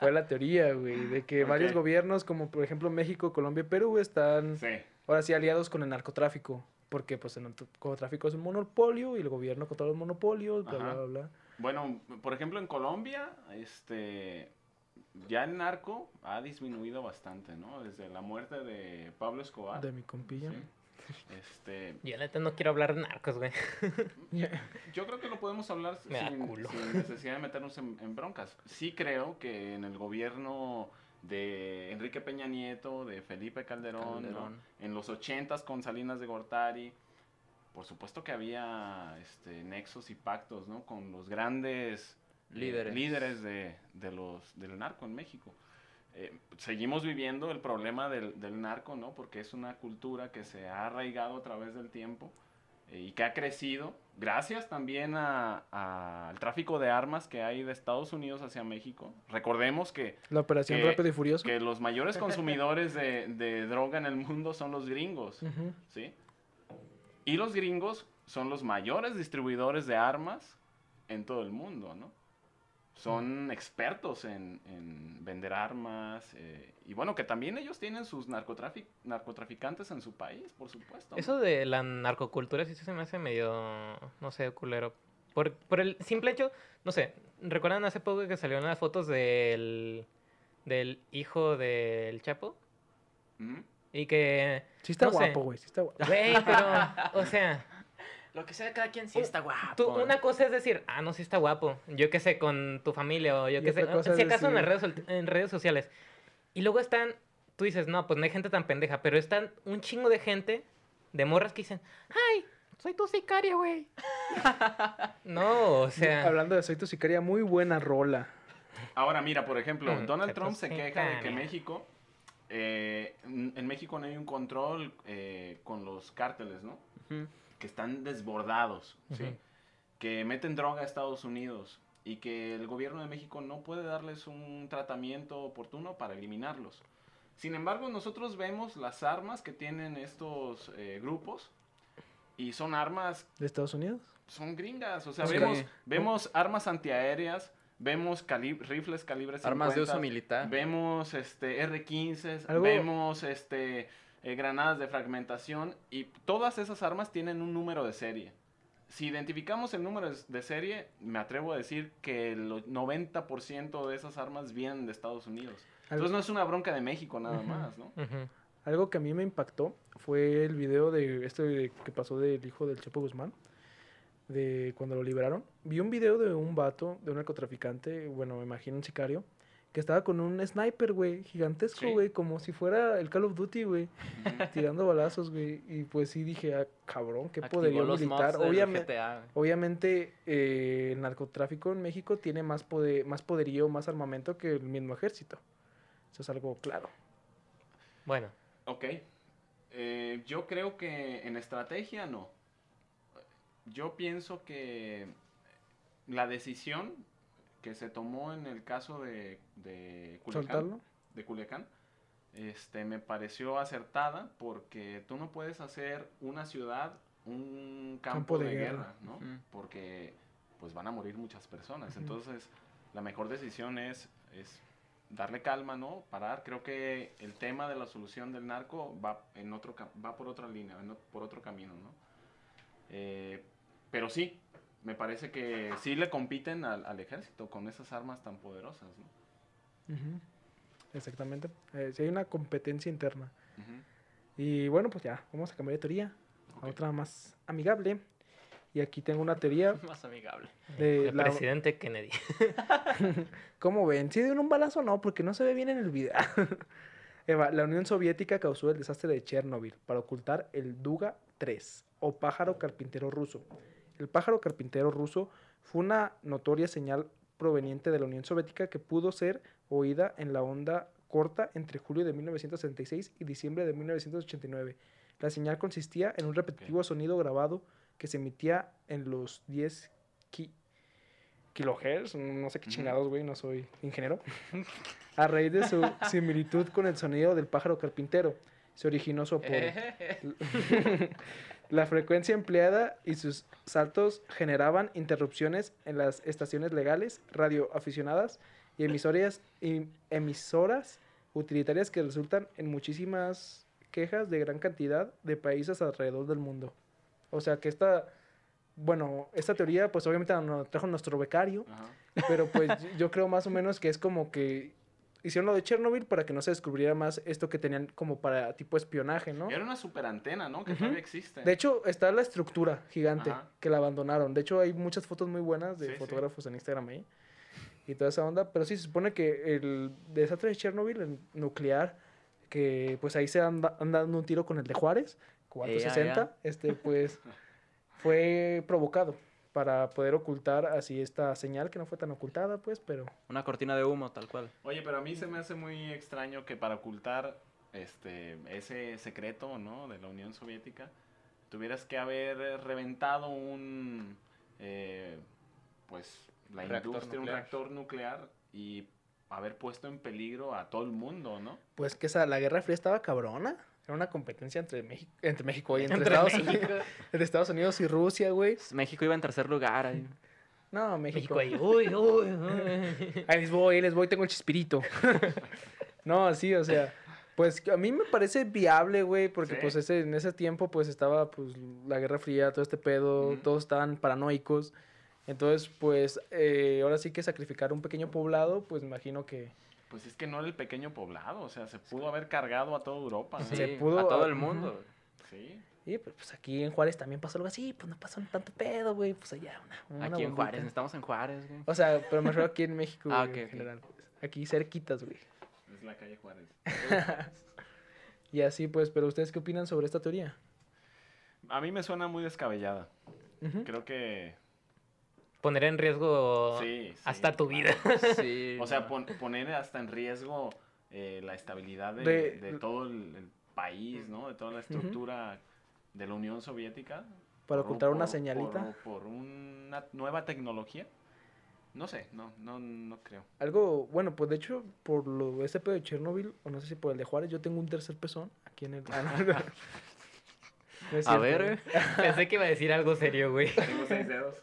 Fue la teoría, güey, de que varios gobiernos como por ejemplo México, Colombia y Perú están Sí. ahora sí aliados con el narcotráfico, porque pues el narcotráfico es un monopolio y el gobierno controla los monopolios, bla, Ajá. bla, bla, bla. Bueno, por ejemplo, en Colombia, este, ya el narco ha disminuido bastante, ¿no? Desde la muerte de Pablo Escobar. De mi compilla. Sí. Este, yo neta no quiero hablar de narcos, güey. yo creo que lo podemos hablar sin, sin necesidad de meternos en, en broncas. Sí creo que en el gobierno de Enrique Peña Nieto, de Felipe Calderón, en los ochentas con Salinas de Gortari, por supuesto que había este, nexos y pactos, ¿no? Con los grandes eh, Líderes. líderes de, de los, del narco en México. Eh, seguimos viviendo el problema del, del narco, ¿no? Porque es una cultura que se ha arraigado a través del tiempo y que ha crecido gracias también a- a- al tráfico de armas que hay de Estados Unidos hacia México. Recordemos que, La operación Que- Rápido y Furioso. que los mayores consumidores de, de droga en el mundo son los gringos. ¿sí? Y los gringos son los mayores distribuidores de armas en todo el mundo, ¿no? Son expertos en, en vender armas eh, y bueno, que también ellos tienen sus narcotrafic- narcotraficantes en su país, por supuesto. ¿no? Eso de la narcocultura sí se me hace medio, no sé, culero. Por, por el simple hecho, no sé, ¿recuerdan hace poco que salieron las fotos del, del hijo del Chapo? Y que, Sí está No guapo, güey, sí está guapo. güey, pero, o sea, Lo que sea de cada quien sí está guapo. tú, una cosa es decir, ah, no, sí está guapo, yo qué sé, con tu familia o yo qué sé, si acaso en redes, en redes sociales. Y luego están, tú dices, no, pues no hay gente tan pendeja, pero están un chingo de gente, de morras que dicen, ay, soy tu sicaria, güey. no, o sea... Hablando de Soy tu sicaria, muy buena rola. Ahora, mira, por ejemplo, Mm, Donald se Trump se queja de que México, eh, en México no hay un control eh, con los cárteles, ¿no? Ujú. Que están desbordados, ¿sí? Que meten droga a Estados Unidos y que el gobierno de México no puede darles un tratamiento oportuno para eliminarlos. Sin embargo, nosotros vemos las armas que tienen estos eh, grupos y son armas ¿De Estados Unidos? son gringas. O sea, vemos, vemos armas antiaéreas, vemos calib- rifles calibre 50. Armas de uso militar. Vemos este, R-15, Algo- vemos este, eh, granadas de fragmentación y todas esas armas tienen un número de serie. Si identificamos el número de- serie, me atrevo a decir que el 90% de esas armas vienen de Estados Unidos. Algo, Entonces no es una bronca de México nada más, ¿no? Algo que a mí me impactó fue el video de este que pasó del hijo del Chapo Guzmán, de cuando lo liberaron. Vi un video de un vato, de un narcotraficante, bueno, me imagino un sicario, que estaba con un sniper, güey, gigantesco, Sí. güey, como si fuera el Call of Duty, güey, tirando balazos, güey. Y pues sí dije, ah, cabrón, qué Activó poderío militar. Obviamente, GTA. Obviamente, eh, el narcotráfico en México tiene más, poder, más poderío, más armamento que el mismo ejército. Eso es algo claro. Bueno, Ok. Eh, yo creo que en estrategia no. Yo pienso que la decisión que se tomó en el caso de, de Culiacán, ¿Soltarlo? de Culiacán este, me pareció acertada porque tú no puedes hacer una ciudad un campo, Campo de de, guerra. guerra, ¿no? Ujú. Porque pues van a morir muchas personas. Ujú. Entonces, la mejor decisión es, es darle calma, ¿no? Parar. Creo que el tema de la solución del narco va, en otro, va por otra línea, en por otro camino, ¿no? Eh, pero sí, me parece que sí le compiten al, al ejército con esas armas tan poderosas, ¿no? Exactamente. Eh, sí hay una competencia interna. Y bueno, pues ya, vamos a cambiar de teoría a otra más amigable. Y aquí tengo una teoría Más amigable. de El la... presidente Kennedy. ¿Cómo ven? ¿Sí dieron un balazo o no? Porque no se ve bien en el video. Eva, la Unión Soviética causó el desastre de Chernóbil para ocultar el Duga-3 o pájaro carpintero ruso. El pájaro carpintero ruso fue una notoria señal proveniente de la Unión Soviética que pudo ser oída en la onda corta entre julio de 1966 y diciembre de 1989. La señal consistía en un repetitivo sonido grabado que se emitía en los 10 ki- kilohertz, no sé qué chingados, güey, no soy ingeniero, a raíz de su similitud con el sonido del pájaro carpintero. Se originó su apodo. La frecuencia empleada y sus saltos generaban interrupciones en las estaciones legales, radioaficionadas y emisoras, y emisoras utilitarias que resultan en muchísimas quejas de gran cantidad de países alrededor del mundo. O sea que esta, bueno, esta teoría pues obviamente nos trajo nuestro becario, Ajá. pero pues yo creo más o menos que es como que hicieron lo de Chernobyl para que no se descubriera más esto que tenían como para tipo espionaje, ¿no? Era una super antena, ¿no? Que todavía existe. De hecho, está la estructura gigante Ajá. que la abandonaron. De hecho, hay muchas fotos muy buenas de Sí, sí. fotógrafos en Instagram ahí. Y toda esa onda. Pero sí, se supone que el desastre de Chernobyl, el nuclear, que pues ahí se anda, anda dando un tiro con el de Juárez, 460, ya. este pues fue provocado para poder ocultar así esta señal que no fue tan ocultada, pues, pero... Una cortina de humo, tal cual. Oye, pero a mí se me hace muy extraño que para ocultar este ese secreto, ¿no? De la Unión Soviética, tuvieras que haber reventado un, eh, pues, la Reactor industria, un nuclear. reactor nuclear y haber puesto en peligro a todo el mundo, ¿no? Pues que esa, la Guerra Fría estaba cabrona. Era una competencia entre México, entre México y entre, Entre Estados, México. Unidos, entre Estados Unidos y Rusia, güey. México iba en tercer lugar ahí. No, México. México ahí. Uy, uy, uy. Ahí les voy, ahí les voy, tengo el chispirito. no, sí, o sea, pues a mí me parece viable, güey, porque Sí. pues ese, en ese tiempo pues estaba pues la Guerra Fría, todo este pedo, Ujú. todos estaban paranoicos. Entonces, pues eh, ahora sí que sacrificar un pequeño poblado, pues me imagino que... Pues es que no era el pequeño poblado, o sea, se pudo haber cargado a toda Europa. ¿no? Sí. Sí, pudo- a todo el mundo. Sí. Y pues, pues, aquí en Juárez también pasó algo así, pues no pasó tanto pedo, güey, pues allá una... una Aquí en. Juárez, estamos en Juárez, güey. O sea, pero me refiero aquí en México, Ah, güey, en general. pues. Aquí cerquitas, güey. Es la calle Juárez. Y así pues, pero ¿ustedes qué opinan sobre esta teoría? A mí me suena muy descabellada. Creo que... Poner en riesgo Sí, sí, hasta tu vida. Sí. O sea, no. pon- poner hasta en riesgo eh, la estabilidad de, De- de todo el, el país, ¿no? De toda la estructura de la Unión Soviética. Para por ocultar una señalita. Por, por una nueva tecnología. No sé, no, no, no creo. Algo, bueno, pues de hecho, por lo ese pedo de Chernobyl, o no sé si por el de Juárez, yo tengo un tercer pezón aquí en el... Ah, no, A ver. Pensé que iba a decir algo serio, güey. Tengo seis dedos.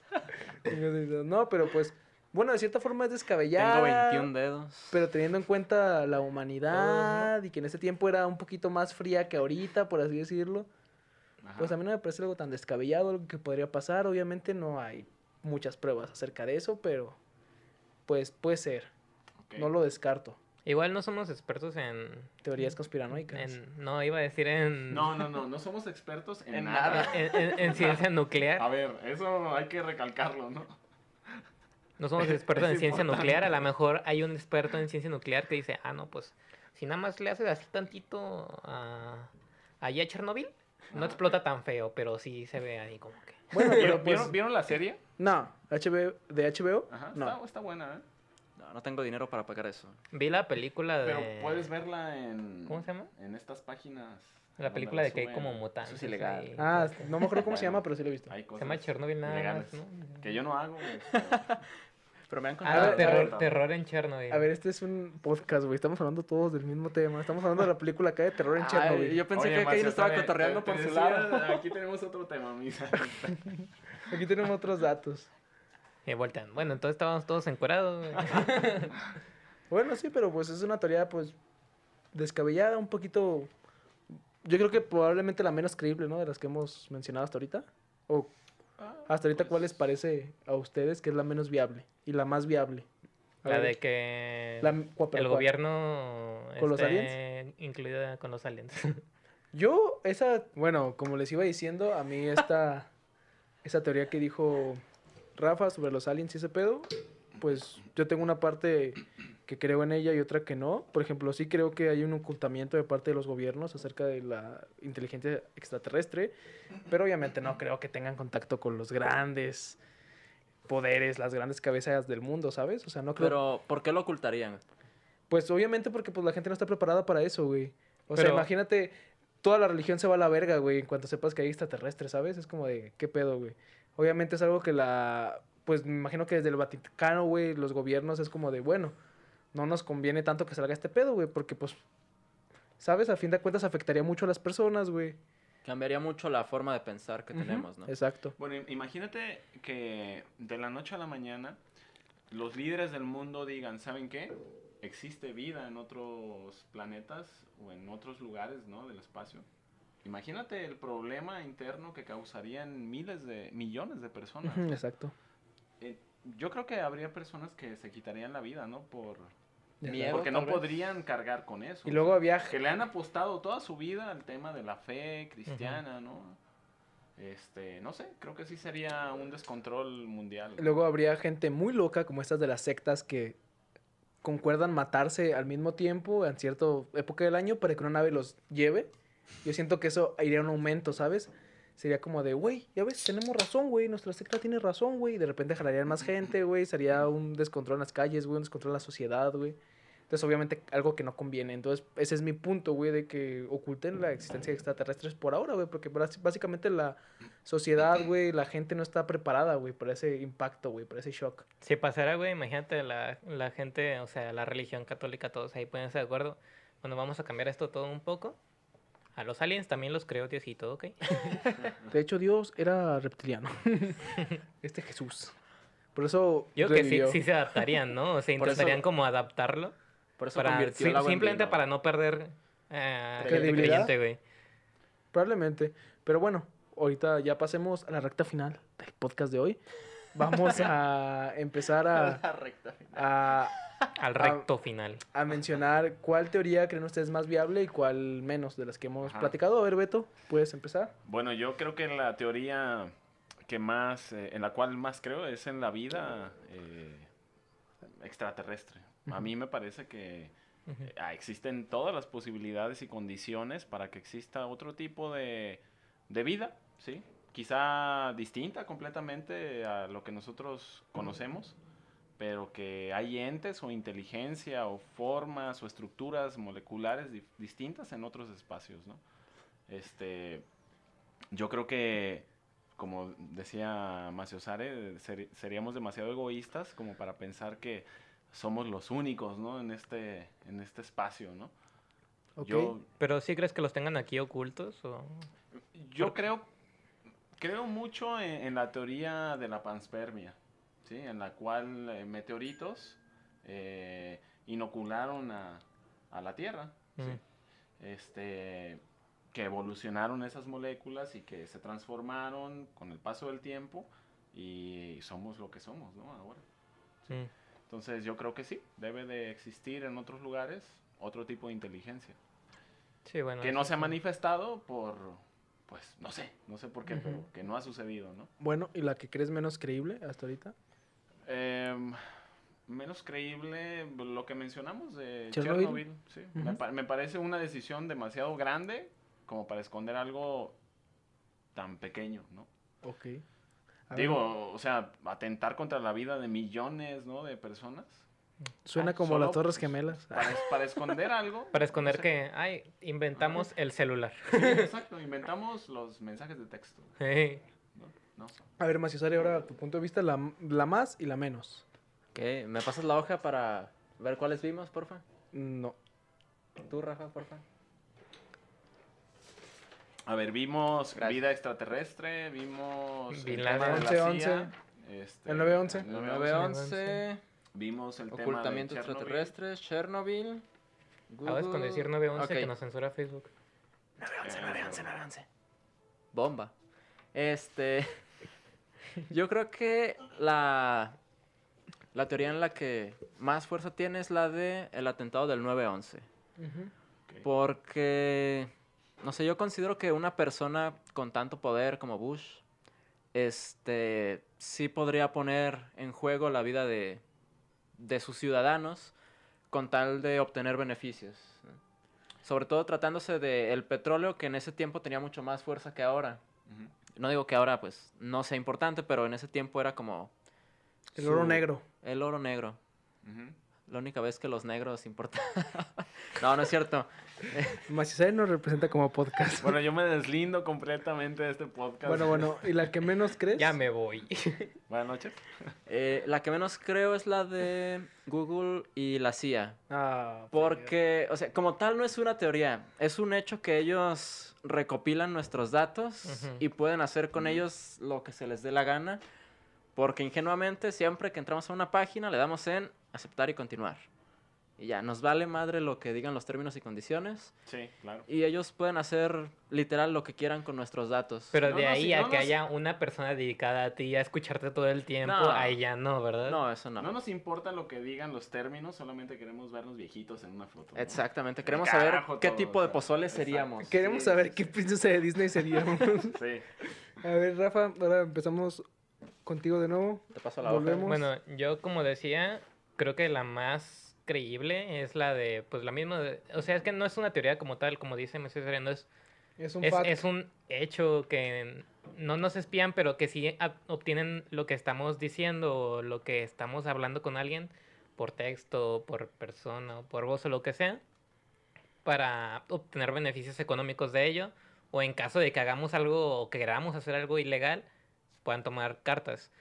No, pero pues, bueno, de cierta forma es descabellada. Tengo 21 dedos. Pero teniendo en cuenta la humanidad y que en ese tiempo era un poquito más fría que ahorita, por así decirlo, Ajá. pues a mí no me parece algo tan descabellado algo que podría pasar. Obviamente no hay muchas pruebas acerca de eso, pero pues puede ser. No lo descarto. Igual no somos expertos en, Teorías conspiranoicas. en- No, iba a decir en... No, no, no, no somos expertos en, En nada. nada. En, en- en ciencia A nuclear. ver, eso hay que recalcarlo, ¿no? No somos expertos Es en ciencia importante. nuclear. A lo mejor hay un experto en ciencia nuclear que dice, ah, no, pues si nada más le haces así tantito a... allá a Chernobyl, no Ah, explota tan feo, pero sí se ve ahí como que... Bueno, pero ¿Vieron, pues, vieron- vieron la serie? no, HBO, de HBO, Ajá, no. está, está buena, ¿eh? No, no tengo dinero para pagar eso. Vi la película de... Pero puedes verla en... ¿Cómo se llama? En estas páginas. La película la de que hay como mutantes. Eso es ilegal. Ah, no me acuerdo cómo se llama, pero sí lo he visto. Hay Se cosas llama Chernobyl nada ilegales más, ¿no? Que yo no hago. güey, pero- Pero me han Ah, contado. ver, terror, a ver. terror en Chernobyl. A ver, este es un podcast, güey. Estamos hablando todos del mismo tema. Estamos hablando de la película acá de terror en Ay, Chernobyl. yo pensé Oye, que Marcio, estaba te- cotorreando te- por te su decía, lado. Aquí tenemos otro tema, misa. Aquí tenemos otros datos. Y voltean. Bueno, entonces estábamos todos encuerados. Bueno, sí, pero pues es una teoría pues descabellada, un poquito... Yo creo que probablemente la menos creíble, ¿no? De las que hemos mencionado hasta ahorita. O hasta ahorita, ¿cuál les parece a ustedes que es la menos viable y la más viable? A La ver, de que la- ¿cuál- pero el cuál? gobierno ¿Con los esté incluida con los aliens. Yo, esa, bueno, como les iba diciendo, a mí esta, esa teoría que dijo Rafa sobre los aliens y ese pedo, pues yo tengo una parte que creo en ella y otra que no. Por ejemplo, sí creo que hay un ocultamiento de parte de los gobiernos acerca de la inteligencia extraterrestre, pero obviamente no creo que tengan contacto con los grandes poderes, las grandes cabezas del mundo, ¿sabes? O sea, no creo... Pero, ¿por qué lo ocultarían? Pues obviamente porque pues la gente no está preparada para eso, güey. O sea, imagínate, toda la religión se va a la verga, güey, en cuanto sepas que hay extraterrestres, ¿sabes? Es como de, ¿qué pedo, güey? Obviamente es algo que la, pues me imagino que desde el Vaticano, güey, los gobiernos es como de, bueno, no nos conviene tanto que salga este pedo, güey, porque pues, ¿sabes? A fin de cuentas afectaría mucho a las personas, güey. Cambiaría mucho la forma de pensar que tenemos, ¿no? Exacto. Bueno, im- imagínate que de la noche a la mañana los líderes del mundo digan, ¿saben qué? Existe vida en otros planetas o en otros lugares, ¿no? Del espacio. Imagínate el problema interno que causarían miles de, millones de personas. Exacto. Eh, yo creo que habría personas que se quitarían la vida, ¿no? Por, Miedo, porque no vez. podrían cargar con eso. Y luego había que le han apostado toda su vida al tema de la fe cristiana, ¿no? Este, no sé, creo que sí sería un descontrol mundial. Luego habría gente muy loca, como estas de las sectas, que concuerdan matarse al mismo tiempo en cierta época del año para que una nave los lleve. Yo siento que eso iría a un aumento, ¿sabes? Sería como de, güey, ya ves, tenemos razón, güey, nuestra secta tiene razón, güey. De repente jalarían más gente, güey, sería un descontrol en las calles, güey, un descontrol en la sociedad, güey. Entonces, obviamente, algo que no conviene. Entonces, ese es mi punto, güey, de que oculten la existencia de extraterrestres por ahora, güey, porque bás- básicamente la sociedad, güey, la gente no está preparada, güey, para ese impacto, güey, para ese shock. Si pasara, güey, imagínate la, la gente, o sea, la religión católica, todos ahí pueden estar de acuerdo. Bueno, vamos a cambiar esto todo un poco. A los aliens también los creó Diosito, ¿ok? De hecho, Dios era reptiliano. este Jesús. Por eso Yo creo que sí, revivió. sí se adaptarían, ¿no? O sea, eso- intentarían como adaptarlo. Por eso Para, convirtió sim- el agua en simplemente vino. para no perder eh, Credibilidad. creyente, güey. Probablemente. Pero bueno, ahorita ya pasemos a la recta final del podcast de hoy. Vamos a empezar a, La recta final. a, Al recto final. a mencionar cuál teoría creen ustedes más viable y cuál menos de las que hemos Ajá. platicado. A ver, Beto, ¿puedes empezar? Bueno, yo creo que la teoría que más, eh, en la cual más creo es en la vida eh, extraterrestre. A mí me parece que eh, ah, existen todas las posibilidades y condiciones para que exista otro tipo de, de vida, ¿sí? Quizá distinta completamente a lo que nosotros conocemos, pero que hay entes o inteligencia o formas o estructuras moleculares distintas en otros espacios, ¿no? Este, yo creo que, como decía Macio Sare, seri- seríamos demasiado egoístas como para pensar que somos los únicos, ¿no? En este, en este espacio, ¿no? Yo, Pero sí crees que los tengan aquí ocultos o yo creo, creo mucho en, en la teoría de la panspermia, ¿sí? En la cual eh, meteoritos eh, inocularon a, a la Tierra, ¿sí? Mm. este, que evolucionaron esas moléculas y que se transformaron con el paso del tiempo y somos lo que somos, ¿no? Ahora. Mm. Entonces yo creo que sí, debe de existir en otros lugares otro tipo de inteligencia. Sí, bueno. que no se ha manifestado por, pues, no sé, no sé por qué, pero que no ha sucedido, ¿no? Bueno, ¿y la que crees menos creíble hasta ahorita? Em, menos creíble lo que mencionamos de ¿Chernobyl? Chernobyl. sí. me, Ujú. pa- me parece una decisión demasiado grande como para esconder algo tan pequeño, ¿no? Ok. A ver, Digo, o sea, atentar contra la vida de millones, ¿no? De personas. suena ah, como las Torres pues, Gemelas. Para, es- para esconder algo. Para esconder o sea, que, ay, inventamos el celular. sí, exacto, inventamos los mensajes de texto. Hey. ¿no? No. A ver, Maciosari, ahora tu punto de vista, la, la más y la menos. ¿Qué? ¿Me pasas la hoja para ver cuáles vimos, porfa? No. Tú, Rafa, porfa. A ver, vimos Gracias. vida extraterrestre, vimos el Laden. tema de la 11-11. CIA, Este, El 9/11. el El 9/11. 911, Vimos el tema ocultamiento de Chernobyl. extraterrestre, Chernobyl. Acabas con Google- decir 911 Ok. que nos censura Facebook. Eh, Bomba. Este. Yo creo que la. La teoría en la que más fuerza tiene es la de el atentado del 9-11. ok. Porque. No sé, yo considero que una persona con tanto poder como Bush. Este. Sí podría poner en juego la vida de. de sus ciudadanos. Con tal de obtener beneficios. Sobre todo tratándose del petróleo que en ese tiempo tenía mucho más fuerza que ahora. No digo que ahora pues no sea importante, pero en ese tiempo era como El oro negro. El oro negro. La única vez que los negros importan. no, no es cierto. Macizay nos representa como podcast. Bueno, yo me deslindo completamente de este podcast. Bueno, bueno, ¿y la que menos crees? Ya me voy. Buenas noches. Eh, la que menos creo es la de Google y la CIA. Ah, Porque, o sea, como tal no es una teoría, es un hecho que ellos recopilan nuestros datos Ujú. y pueden hacer con ellos lo que se les dé la gana. Porque ingenuamente siempre que entramos a una página le damos en aceptar y continuar. Y ya, nos vale madre lo que digan los términos y condiciones. Sí, claro. Y ellos pueden hacer literal lo que quieran con nuestros datos. Pero No, de no, ahí sí, a no que nos- haya una persona dedicada a ti a escucharte todo el tiempo, No. ahí ya no, ¿verdad? no, eso no. No. nos importa lo que digan los términos, solamente queremos vernos viejitos en una foto. ¿no? Exactamente. Queremos saber qué todo, tipo o de pozole exacto. seríamos. Queremos Sí, saber sí, qué sí. princesa de Disney seríamos. Sí. A ver, Rafa, ahora empezamos contigo de nuevo. Te paso la hoja. Volvemos. Bueno, yo como decía, creo que la más creíble es la de, pues la misma, de- o sea, es que no es una teoría como tal, como dice Messi no es, Es un es, fact. es un hecho que no nos espían, pero que sí obtienen lo que estamos diciendo o lo que estamos hablando con alguien por texto, por persona, por voz o lo que sea, para obtener beneficios económicos de ello, o en caso de que hagamos algo o queramos hacer algo ilegal, puedan tomar cartas.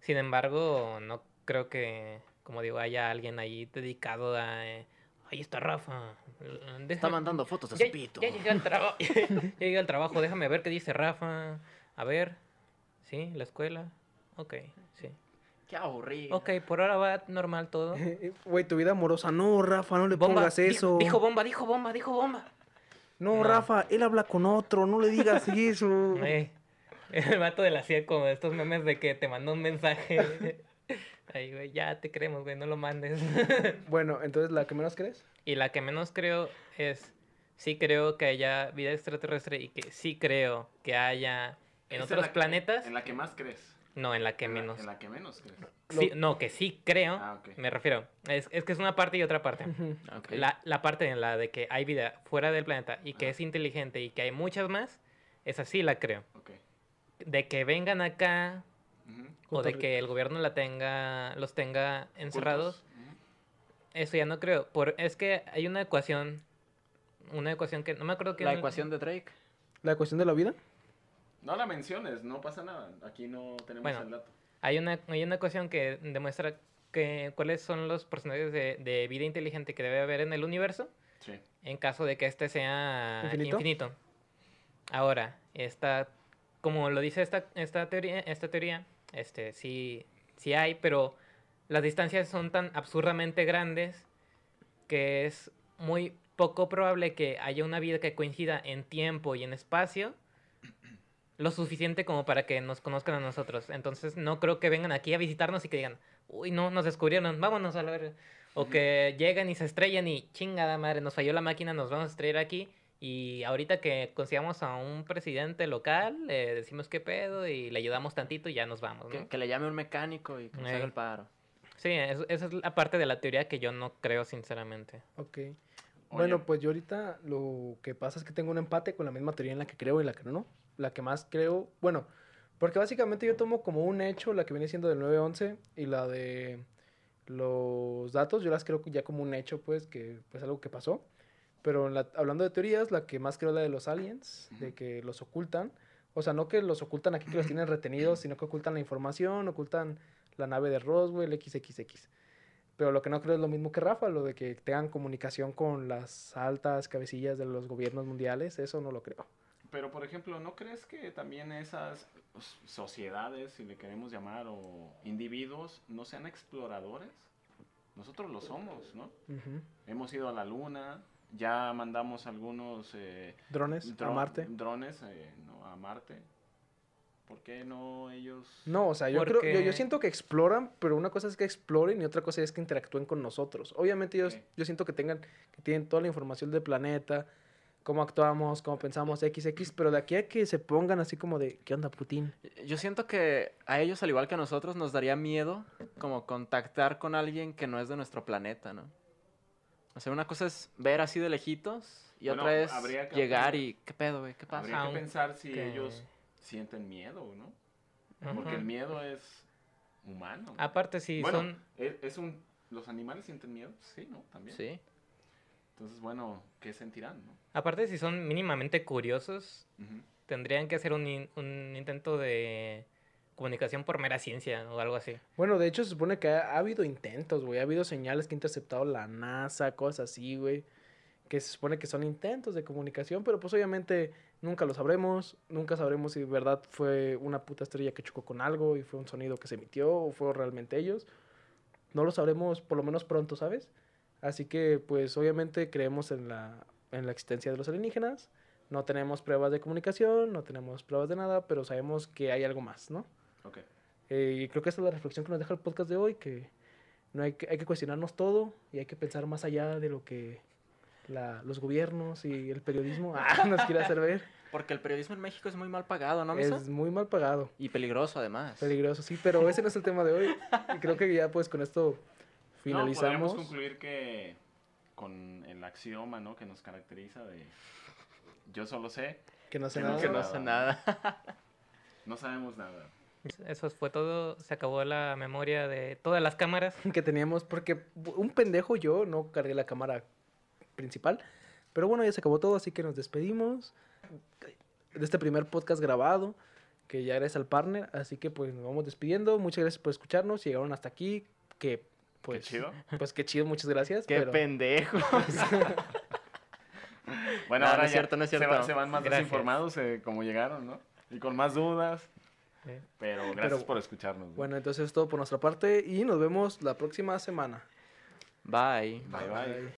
Sin embargo, no creo que, como digo, haya alguien ahí dedicado a... eh, Ahí está Rafa. Está déjame- mandando fotos de ya, su pito. ya llegué al trabajo. ya llegué al trabajo. Déjame ver qué dice Rafa. A ver. Sí, la escuela. Ok, sí. Qué aburrido. Ok, por ahora va normal todo. Güey, tu vida amorosa. No, Rafa, no le Bomba. pongas eso. Dijo bomba, dijo bomba, dijo bomba. no, No. Rafa, él habla con otro. No le digas eso. Eh, el vato de la CIA como estos memes de que te manda un mensaje. Ay, güey, ya te queremos, güey, no lo mandes. bueno, entonces, ¿la que menos crees? y la que menos creo es, sí creo que haya vida extraterrestre y que sí creo que haya en otros la planetas. En la que más crees. No, en la que En la- menos. En la que menos crees. Sí, no, que sí creo, Ah, me refiero. Es, es que es una parte y otra parte. La, la parte en la de que hay vida fuera del planeta y que Ajá. es inteligente y que hay muchas más, esa sí la creo. Ok. De que vengan acá. O de que el gobierno la tenga, los tenga encerrados, eso ya no creo. Por, es que hay una ecuación, una ecuación que no me acuerdo que La ecuación de Drake. ¿La cuestión de la vida? No la menciones, no pasa nada. Aquí no tenemos Bueno. el dato. Hay una, hay una ecuación que demuestra que cuáles son los porcentajes de, de vida inteligente que debe haber en el universo Sí. en caso de que este sea ¿Infinito? infinito. Ahora, esta, como lo dice esta, esta teoría, esta teoría, este, sí, sí hay, pero las distancias son tan absurdamente grandes que es muy poco probable que haya una vida que coincida en tiempo y en espacio lo suficiente como para que nos conozcan a nosotros. Entonces no creo que vengan aquí a visitarnos y que digan, uy, no, nos descubrieron, vámonos a la verga. O que lleguen y se estrellan y chingada madre, nos falló la máquina, nos vamos a estrellar aquí. Y ahorita que consigamos a un presidente local, le decimos qué pedo y le ayudamos tantito y ya nos vamos, ¿no? Que, que le llame un mecánico y que nos haga el paro. Sí, es- esa es la parte de la teoría que yo no creo sinceramente. Ok. Oye, Bueno, pues yo ahorita lo que pasa es que tengo un empate con la misma teoría en la que creo y la que no. La que más creo, bueno, porque básicamente yo tomo como un hecho la que viene siendo del 9-11 y la de los datos, yo las creo ya como un hecho, pues, que pues algo que pasó. Pero la- hablando de teorías, la que más creo es la de los aliens, de que los ocultan. O sea, no que los ocultan aquí, que los tienen retenidos, sino que ocultan la información, ocultan la nave de Roswell, XXX. Pero lo que no creo es lo mismo que Rafa, lo de que tengan comunicación con las altas cabecillas de los gobiernos mundiales, eso no lo creo. Pero, por ejemplo, ¿no crees que también esas sociedades, si le queremos llamar, o individuos, no sean exploradores? Nosotros lo somos, ¿no? Hemos ido a la luna, ya mandamos algunos eh, Drones a Marte. drones eh, ¿no? a Marte. ¿Por qué no ellos? No, o sea, yo creo, yo, yo siento que exploran, pero una cosa es que exploren y otra cosa es que interactúen con nosotros. Obviamente ellos, yo siento que tengan, que tienen toda la información del planeta, cómo actuamos, cómo pensamos, XX, pero de aquí a que se pongan así como de, ¿qué onda, Putin? Yo siento que a ellos, al igual que a nosotros, nos daría miedo como contactar con alguien que no es de nuestro planeta, ¿no? O sea, una cosa es ver así de lejitos y Bueno, otra es que llegar y ¿qué pedo, güey? ¿Qué pasa? Habría que pensar si ellos sienten miedo, ¿no? Porque el miedo es humano. Aparte, si bueno, son... es, es un... ¿Los animales sienten miedo? Sí, ¿no? También. Sí. Entonces, bueno, ¿qué sentirán, no? Aparte, si son mínimamente curiosos, tendrían que hacer un, in- un intento de comunicación por mera ciencia o algo así. Bueno, de hecho se supone que ha, ha habido intentos, güey, ha habido señales que ha interceptado la NASA, cosas así, güey, que se supone que son intentos de comunicación, pero pues obviamente nunca lo sabremos, nunca sabremos si de verdad fue una puta estrella que chocó con algo y fue un sonido que se emitió o fue realmente ellos. No lo sabremos por lo menos pronto, ¿sabes? Así que pues obviamente creemos en la, en la existencia de los alienígenas, no tenemos pruebas de comunicación, no tenemos pruebas de nada, pero sabemos que hay algo más, ¿no? Ok. Eh, y creo que esa es la reflexión que nos deja el podcast de hoy, que no hay que, hay que cuestionarnos todo y hay que pensar más allá de lo que la- los gobiernos y el periodismo ah, nos quiere hacer ver. Porque el periodismo en México es muy mal pagado, ¿no, Misa? es muy mal pagado, Y peligroso, además. peligroso, sí, pero ese no es el tema de hoy. Y creo que ya pues con esto No, finalizamos. podríamos concluir que con el axioma, ¿no? Que nos caracteriza de... Yo solo sé, que no sé que no nada. que no sé nada. no sabemos nada. Eso fue todo. Se acabó la memoria de todas las cámaras. que teníamos, porque un pendejo yo no cargué la cámara principal. Pero bueno, ya se acabó todo, así que nos despedimos de este primer podcast grabado, que ya eres al partner. Así que pues nos vamos despidiendo. Muchas gracias por escucharnos. Si llegaron hasta aquí, que pues... Qué chido. Pues qué chido, muchas gracias. ¡Qué pero- pendejo! Bueno, No, ahora no es ya cierto, no es se, va- cierto. se van más Gracias. desinformados eh, como llegaron, ¿no? Y con más dudas. Sí. Pero gracias Pero- por escucharnos. ¿no? Bueno, entonces es todo por nuestra parte y nos vemos la próxima semana. Bye. bye bye. Bye.